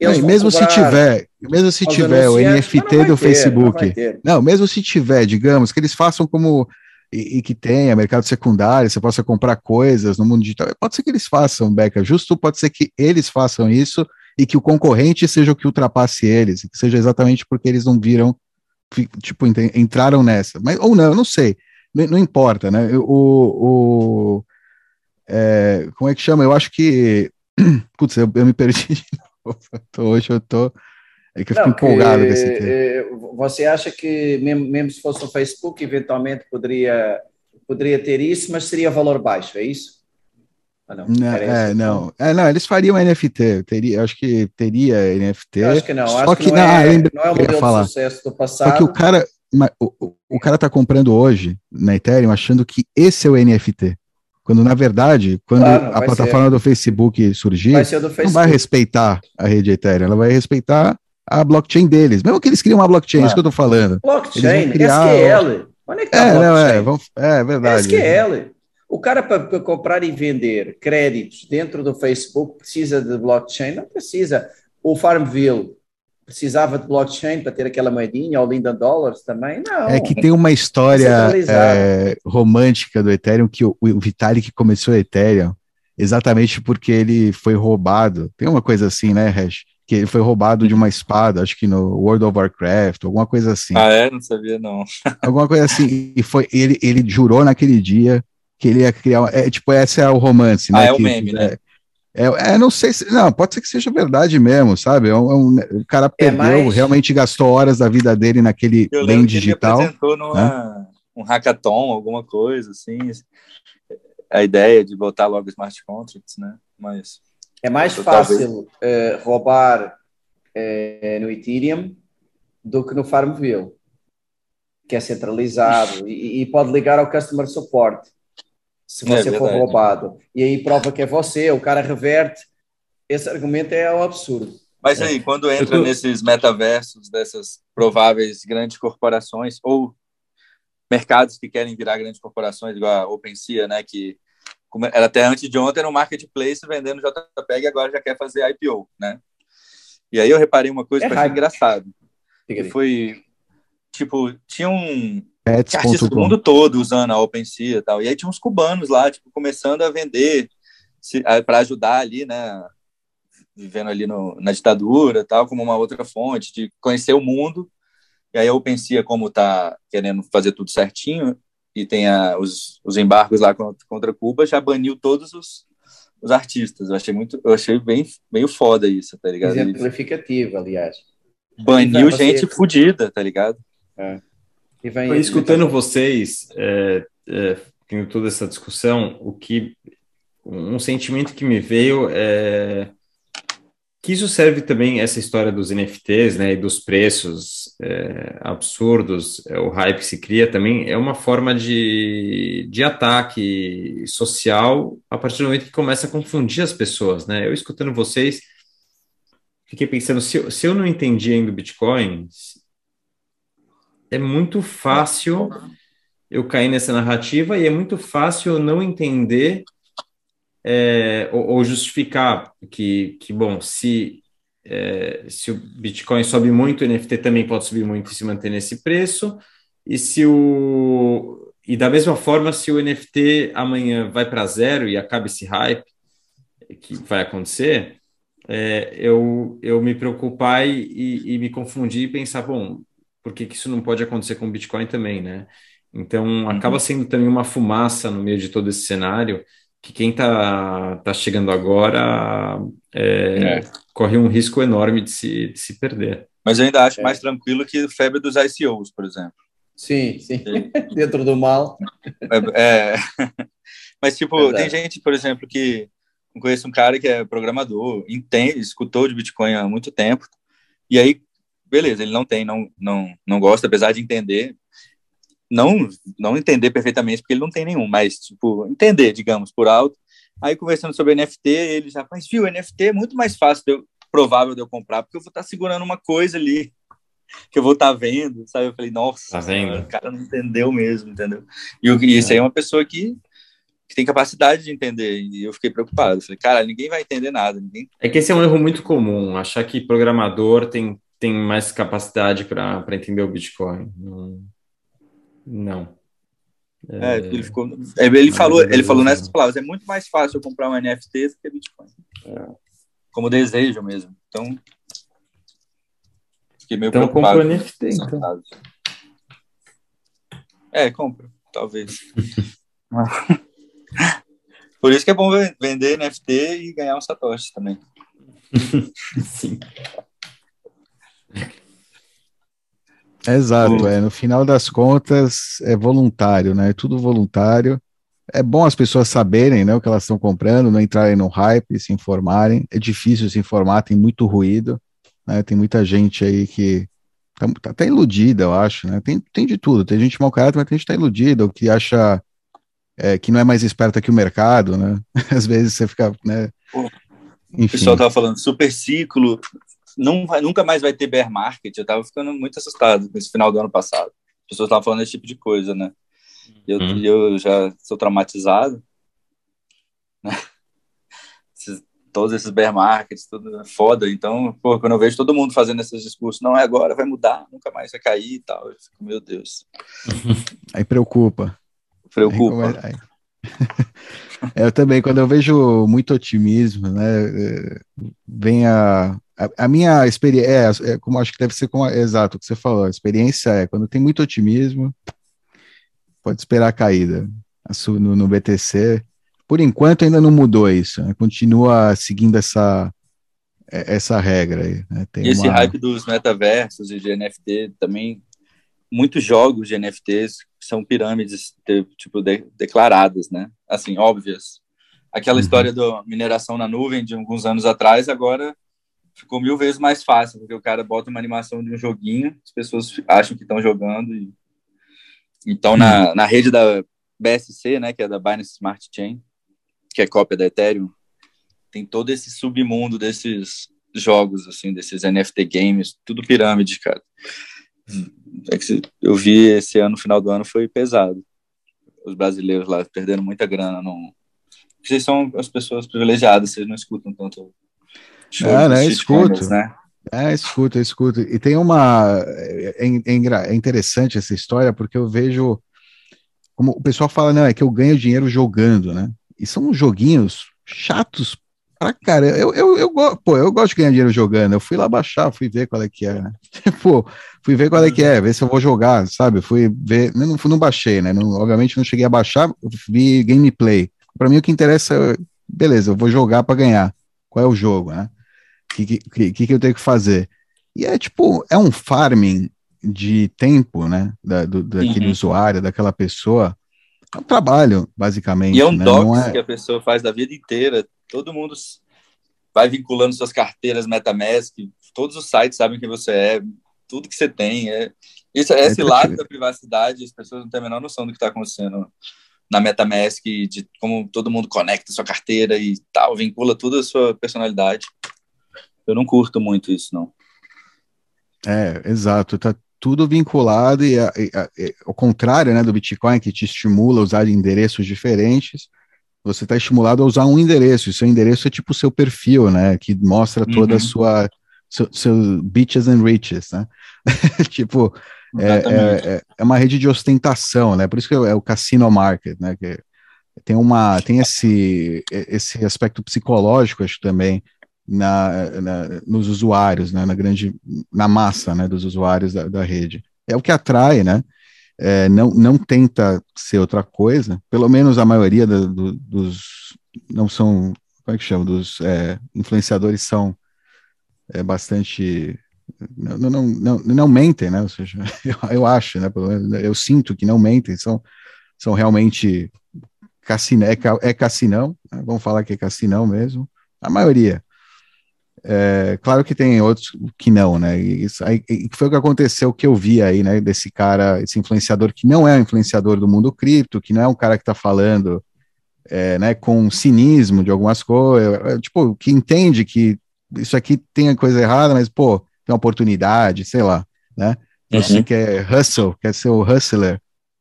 Speaker 1: Mesmo se tiver, mesmo se tiver o NFT do ter, Facebook, não, não, mesmo se tiver, digamos, que eles façam como e, e, que tenha mercado secundário, você possa comprar coisas no mundo digital, pode ser que eles façam, Beca, justo pode ser que eles façam isso e que o concorrente seja o que ultrapasse eles, que seja exatamente porque eles não viram, tipo, entraram nessa. Mas, ou não, eu não sei, não, não importa, né? O, o é, como é que chama? Eu acho que, putz, eu, eu me perdi hoje eu tô, é que eu fico não, empolgado com esse tema.
Speaker 4: É, você acha que, mesmo, mesmo se fosse o Facebook, eventualmente poderia, poderia ter isso, mas seria valor baixo, é isso?
Speaker 1: Não, não é, não. É, não, eles fariam NFT, teria, acho que teria NFT. Eu
Speaker 4: acho que não, só acho que, que não, é, não é o modelo falar. de sucesso do passado.
Speaker 1: Só que o cara, o, o cara tá comprando hoje na Ethereum achando que esse é o NFT. Quando, na verdade, quando claro, a plataforma ser. do Facebook surgir, vai Facebook. não vai respeitar a rede Ethereum, ela vai respeitar a blockchain deles. Mesmo que eles criam uma blockchain, é isso que eu tô falando.
Speaker 4: Blockchain, criar... SQL. Onde é que tá é,
Speaker 1: não, é, vamos, é verdade.
Speaker 4: SQL. O cara, para comprar e vender créditos dentro do Facebook, precisa de blockchain? Não precisa. O Farmville precisava de blockchain para ter aquela moedinha, ou Linden Dollars também? Não.
Speaker 1: É que tem uma história é, romântica do Ethereum, que o, o Vitalik começou o Ethereum exatamente porque ele foi roubado. Tem uma coisa assim, né, Hash? Que ele foi roubado de uma espada, acho que no World of Warcraft, alguma coisa assim.
Speaker 2: Ah, é? Não sabia, não.
Speaker 1: alguma coisa assim. E foi, ele, ele jurou naquele dia que ele ia criar. É, tipo, essa é o romance, né?
Speaker 2: Ah, é
Speaker 1: o
Speaker 2: meme, né?
Speaker 1: É, é, não sei se. Não, pode ser que seja verdade mesmo, sabe? É um, é um o cara é perdeu, mais... realmente gastou horas da vida dele naquele Eu bem digital. Ele
Speaker 2: apresentou numa, né? um hackathon, alguma coisa, assim. A ideia de botar logo smart contracts, né? Mas.
Speaker 4: É mais fácil uh, roubar uh, no Ethereum do que no Farmville, que é centralizado e, e pode ligar ao customer support se você é for roubado. E aí prova que é você, o cara reverte. Esse argumento é um absurdo.
Speaker 2: Mas aí, quando entra tô... nesses metaversos dessas prováveis grandes corporações ou mercados que querem virar grandes corporações, igual a OpenSea, né, que era até antes de ontem no marketplace vendendo JPEG e agora já quer fazer IPO, né? E aí eu reparei uma coisa é que achei engraçado. Que foi, tipo, tinha um, Pets. artistas do mundo todo usando a OpenSea e tal. E aí tinha uns cubanos lá, tipo, começando a vender para ajudar ali, né? Vivendo ali no, na ditadura tal, como uma outra fonte de conhecer o mundo. E aí a OpenSea, como tá querendo fazer tudo certinho e tem a, os, os embargos lá contra, contra Cuba, já baniu todos os, os artistas. Eu achei muito, eu achei bem meio foda isso, tá ligado?
Speaker 4: Exemplificativo, aliás.
Speaker 2: Baniu gente fodida, tá ligado?
Speaker 3: É. Vem, escutando vocês, é, é, tendo toda essa discussão, o que um sentimento que me veio é que isso serve também essa história dos NFTs, né, e dos preços é, absurdos, é, o hype que se cria também é uma forma de, de ataque social a partir do momento que começa a confundir as pessoas, né? Eu escutando vocês, fiquei pensando se, se eu não entendi ainda o Bitcoin, é muito fácil eu cair nessa narrativa e é muito fácil eu não entender é, ou, ou, justificar que, que bom, se, é, se o Bitcoin sobe muito, o NFT também pode subir muito e se manter nesse preço, e se o e da mesma forma, se o NFT amanhã vai para zero e acaba esse hype que vai acontecer, é, eu, eu me preocupar e, e, e me confundir e pensar, bom, por que, que isso não pode acontecer com o Bitcoin também, né? Então, uhum. acaba sendo também uma fumaça no meio de todo esse cenário, que quem está tá chegando agora é, é. corre um risco enorme de se, de se perder.
Speaker 2: Mas eu ainda acho é. mais tranquilo que a febre dos ICOs, por exemplo.
Speaker 4: Sim, sim. Dentro do mal.
Speaker 2: É, é. Mas, tipo, tem gente, por exemplo, que eu conheço um cara que é programador, entende, escutou de Bitcoin há muito tempo, e aí beleza, ele não tem, não, não, não gosta, apesar de entender, não, não entender perfeitamente, porque ele não tem nenhum, mas, tipo, entender, digamos, por alto. Aí, conversando sobre NFT, ele já, mas viu, NFT é muito mais fácil, de eu, provável de eu comprar, porque eu vou estar segurando uma coisa ali que eu vou estar vendo, sabe? Eu falei, nossa,
Speaker 3: tá
Speaker 2: o cara não entendeu mesmo, entendeu? E, e isso aí é uma pessoa que, que tem capacidade de entender, e eu fiquei preocupado. falei, cara, ninguém vai entender nada. Ninguém...
Speaker 3: É que esse é um erro muito comum, achar que programador tem tem mais capacidade para entender o Bitcoin. Não. não.
Speaker 2: É, é, ele, ficou, é, ele falou, ele falou nessas palavras, é muito mais fácil eu comprar um NFT do que Bitcoin. É. Como desejo mesmo. Então,
Speaker 3: fiquei meio então, preocupado. NFT, então.
Speaker 2: É, compra, talvez. Por isso que é bom vender NFT e ganhar um Satoshi também.
Speaker 3: Sim.
Speaker 1: Exato, é, no final das contas é voluntário, né? É tudo voluntário. É bom as pessoas saberem né, o que elas estão comprando, não entrarem no hype, se informarem. É difícil se informar, tem muito ruído. Né? Tem muita gente aí que tá, tá até iludida, eu acho. Né? Tem, tem de tudo. Tem gente mau caráter, mas tem gente que está iludida, ou que acha é, que não é mais esperta que o mercado, né? Às vezes você fica, né?
Speaker 2: Enfim. O pessoal estava falando super ciclo, não vai, nunca mais vai ter bear market. Eu tava ficando muito assustado com esse final do ano passado. As pessoas estavam falando esse tipo de coisa, né? Eu, uhum. eu já sou traumatizado. Né? Esses, todos esses bear markets, tudo é foda. Então, pô, quando eu vejo todo mundo fazendo esses discursos, não é agora, vai mudar, nunca mais vai cair e tal. Eu fico, meu Deus.
Speaker 1: Aí preocupa.
Speaker 2: Preocupa.
Speaker 1: Aí, aí. eu também, quando eu vejo muito otimismo, né, é, vem a, a, a minha experiência, é, é, como acho que deve ser como, é, exato o que você falou, a experiência é, quando tem muito otimismo, pode esperar a caída. No, no BTC, por enquanto ainda não mudou isso, né? continua seguindo essa, é, essa regra aí. Né?
Speaker 2: e esse uma... hype dos metaversos e de NFT também, muitos jogos de NFTs são pirâmides tipo de, declaradas, né? Assim, óbvias. Aquela uhum. história da mineração na nuvem de alguns anos atrás, agora ficou mil vezes mais fácil, porque o cara bota uma animação de um joguinho, as pessoas acham que estão jogando. E... Então, na, na rede da BSC, né, que é da Binance Smart Chain, que é cópia da Ethereum, tem todo esse submundo desses jogos, assim, desses NFT games, tudo pirâmide, cara. É que eu vi esse ano, no final do ano, foi pesado. Os brasileiros lá perdendo muita grana. Não... Vocês são as pessoas privilegiadas, vocês não escutam tanto
Speaker 1: show é, né? Escuto. Né? É, escuto, escuto. E tem uma. É, é, é, interessante essa história, porque eu vejo. Como o pessoal fala, não, é que eu ganho dinheiro jogando, né? E são joguinhos chatos pra cara. Eu, eu, eu, pô, eu gosto de ganhar dinheiro jogando. Eu fui lá baixar, fui ver qual é que é, né? Pô, fui ver qual é que é, ver se eu vou jogar, sabe? Fui ver. Não, não baixei, né? Não, obviamente não cheguei a baixar, vi gameplay. Para mim o que interessa é, beleza, eu vou jogar para ganhar. Qual é o jogo, né? O que, que, que, eu tenho que fazer? E é tipo, é um farming de tempo, né? Da, do, daquele uhum. usuário, daquela pessoa. É um trabalho, basicamente.
Speaker 2: E é um né? docs é... que a pessoa faz da vida inteira. Todo mundo vai vinculando suas carteiras MetaMask, todos os sites sabem quem você é, tudo que você tem. É, isso, é esse lado da privacidade, as pessoas não têm a menor noção do que está acontecendo na MetaMask, de como todo mundo conecta sua carteira e tal, vincula tudo a sua personalidade. Eu não curto muito isso, não.
Speaker 1: É, exato. Tá tudo vinculado e, e, e, ao contrário, né, do Bitcoin que te estimula a usar endereços diferentes, você está estimulado a usar um endereço. E seu endereço é tipo o seu perfil, né, que mostra toda uhum. a sua seu, seu bitches and riches, né? tipo, é, é, é, é, uma rede de ostentação, né? Por isso que é o cassino market, né? Que tem uma tem esse esse aspecto psicológico, acho também na, na, nos usuários, né, na grande, na massa, né, dos usuários da, da rede. É o que atrai, né? É, não, não tenta ser outra coisa. Pelo menos a maioria da, do, dos não são, como é que chama, dos é, influenciadores são é, bastante não, não, não, não mentem, né? Ou seja, eu, eu acho, né? Eu sinto que não mentem, são, são realmente é, é cassinão, né? vamos falar que é cassinão mesmo, a maioria. É, claro que tem outros que não, né? Isso aí, foi o que aconteceu que eu vi aí, né? Desse cara, esse influenciador que não é um influenciador do mundo cripto, que não é um cara que está falando, é, né? Com cinismo de algumas coisas, é, tipo, que entende que isso aqui tem a coisa errada, mas pô, tem uma oportunidade, sei lá, né? Você uhum. quer hustle, quer ser o hustler,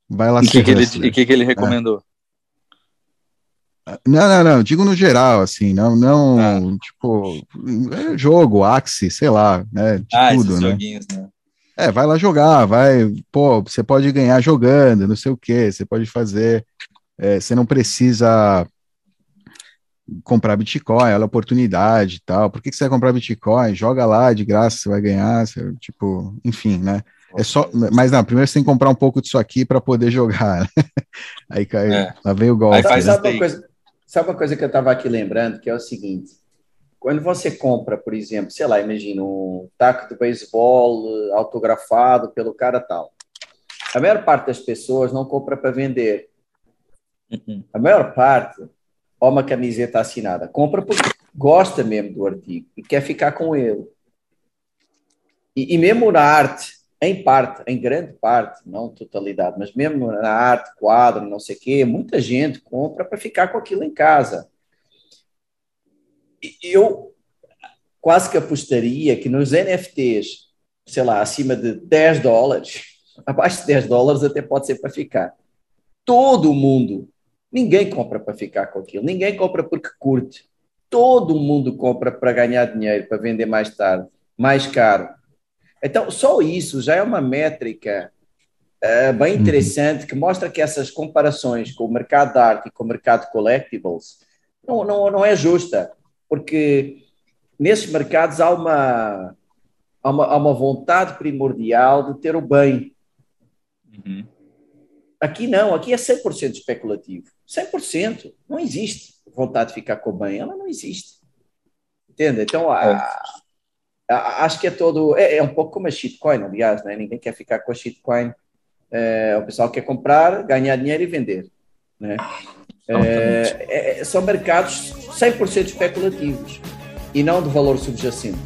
Speaker 1: vai lá
Speaker 2: e ser que que E o que, que ele recomendou?
Speaker 1: Não, não, não, digo no geral, assim, não, não, ah. tipo, é jogo, Axie, sei lá, né, de ah, tudo, né? né? É, vai lá jogar, vai, pô, você pode ganhar jogando, não sei o que, você pode fazer, é, você não precisa comprar Bitcoin, olha a oportunidade e tal, por que, que você vai comprar Bitcoin? Joga lá, de graça, você vai ganhar, você, tipo, enfim, né? É só, mas não, primeiro você tem que comprar um pouco disso aqui para poder jogar. Né? Aí cai, é. lá vem o golpe. Aí
Speaker 4: faz né? uma coisa, Sabe uma coisa que eu estava aqui lembrando, que é o seguinte: quando você compra, por exemplo, sei lá, imagina um taco de beisebol eh, autografado pelo cara tal, a maior parte das pessoas não compra para vender. Uhum. A maior parte, ou uma camiseta assinada, compra porque gosta mesmo do artigo e quer ficar com ele. E, e mesmo na arte, em parte, em grande parte, não totalidade, mas mesmo na arte, quadro, não sei o quê, muita gente compra para ficar com aquilo em casa. Eu quase que apostaria que nos NFTs, sei lá, acima de 10 dólares, abaixo de 10 dólares até pode ser para ficar. Todo mundo, ninguém compra para ficar com aquilo, ninguém compra porque curte. Todo mundo compra para ganhar dinheiro, para vender mais tarde, mais caro então, só isso já é uma métrica uh, bem uhum. interessante que mostra que essas comparações com o mercado de arte e com o mercado de collectibles não, não, não é justa, porque nesses mercados há uma, há uma, há uma vontade primordial de ter o bem. Uhum. Aqui não, aqui é 100% especulativo. 100%. Não existe vontade de ficar com o bem, ela não existe. Entende? Então, a, é. Acho que é todo. É, é, um pouco como a shitcoin, aliás, né? ninguém quer ficar com a shitcoin. É, o pessoal quer comprar, ganhar dinheiro e vender. Né? É, é, são mercados 100% especulativos e não de valor subjacente.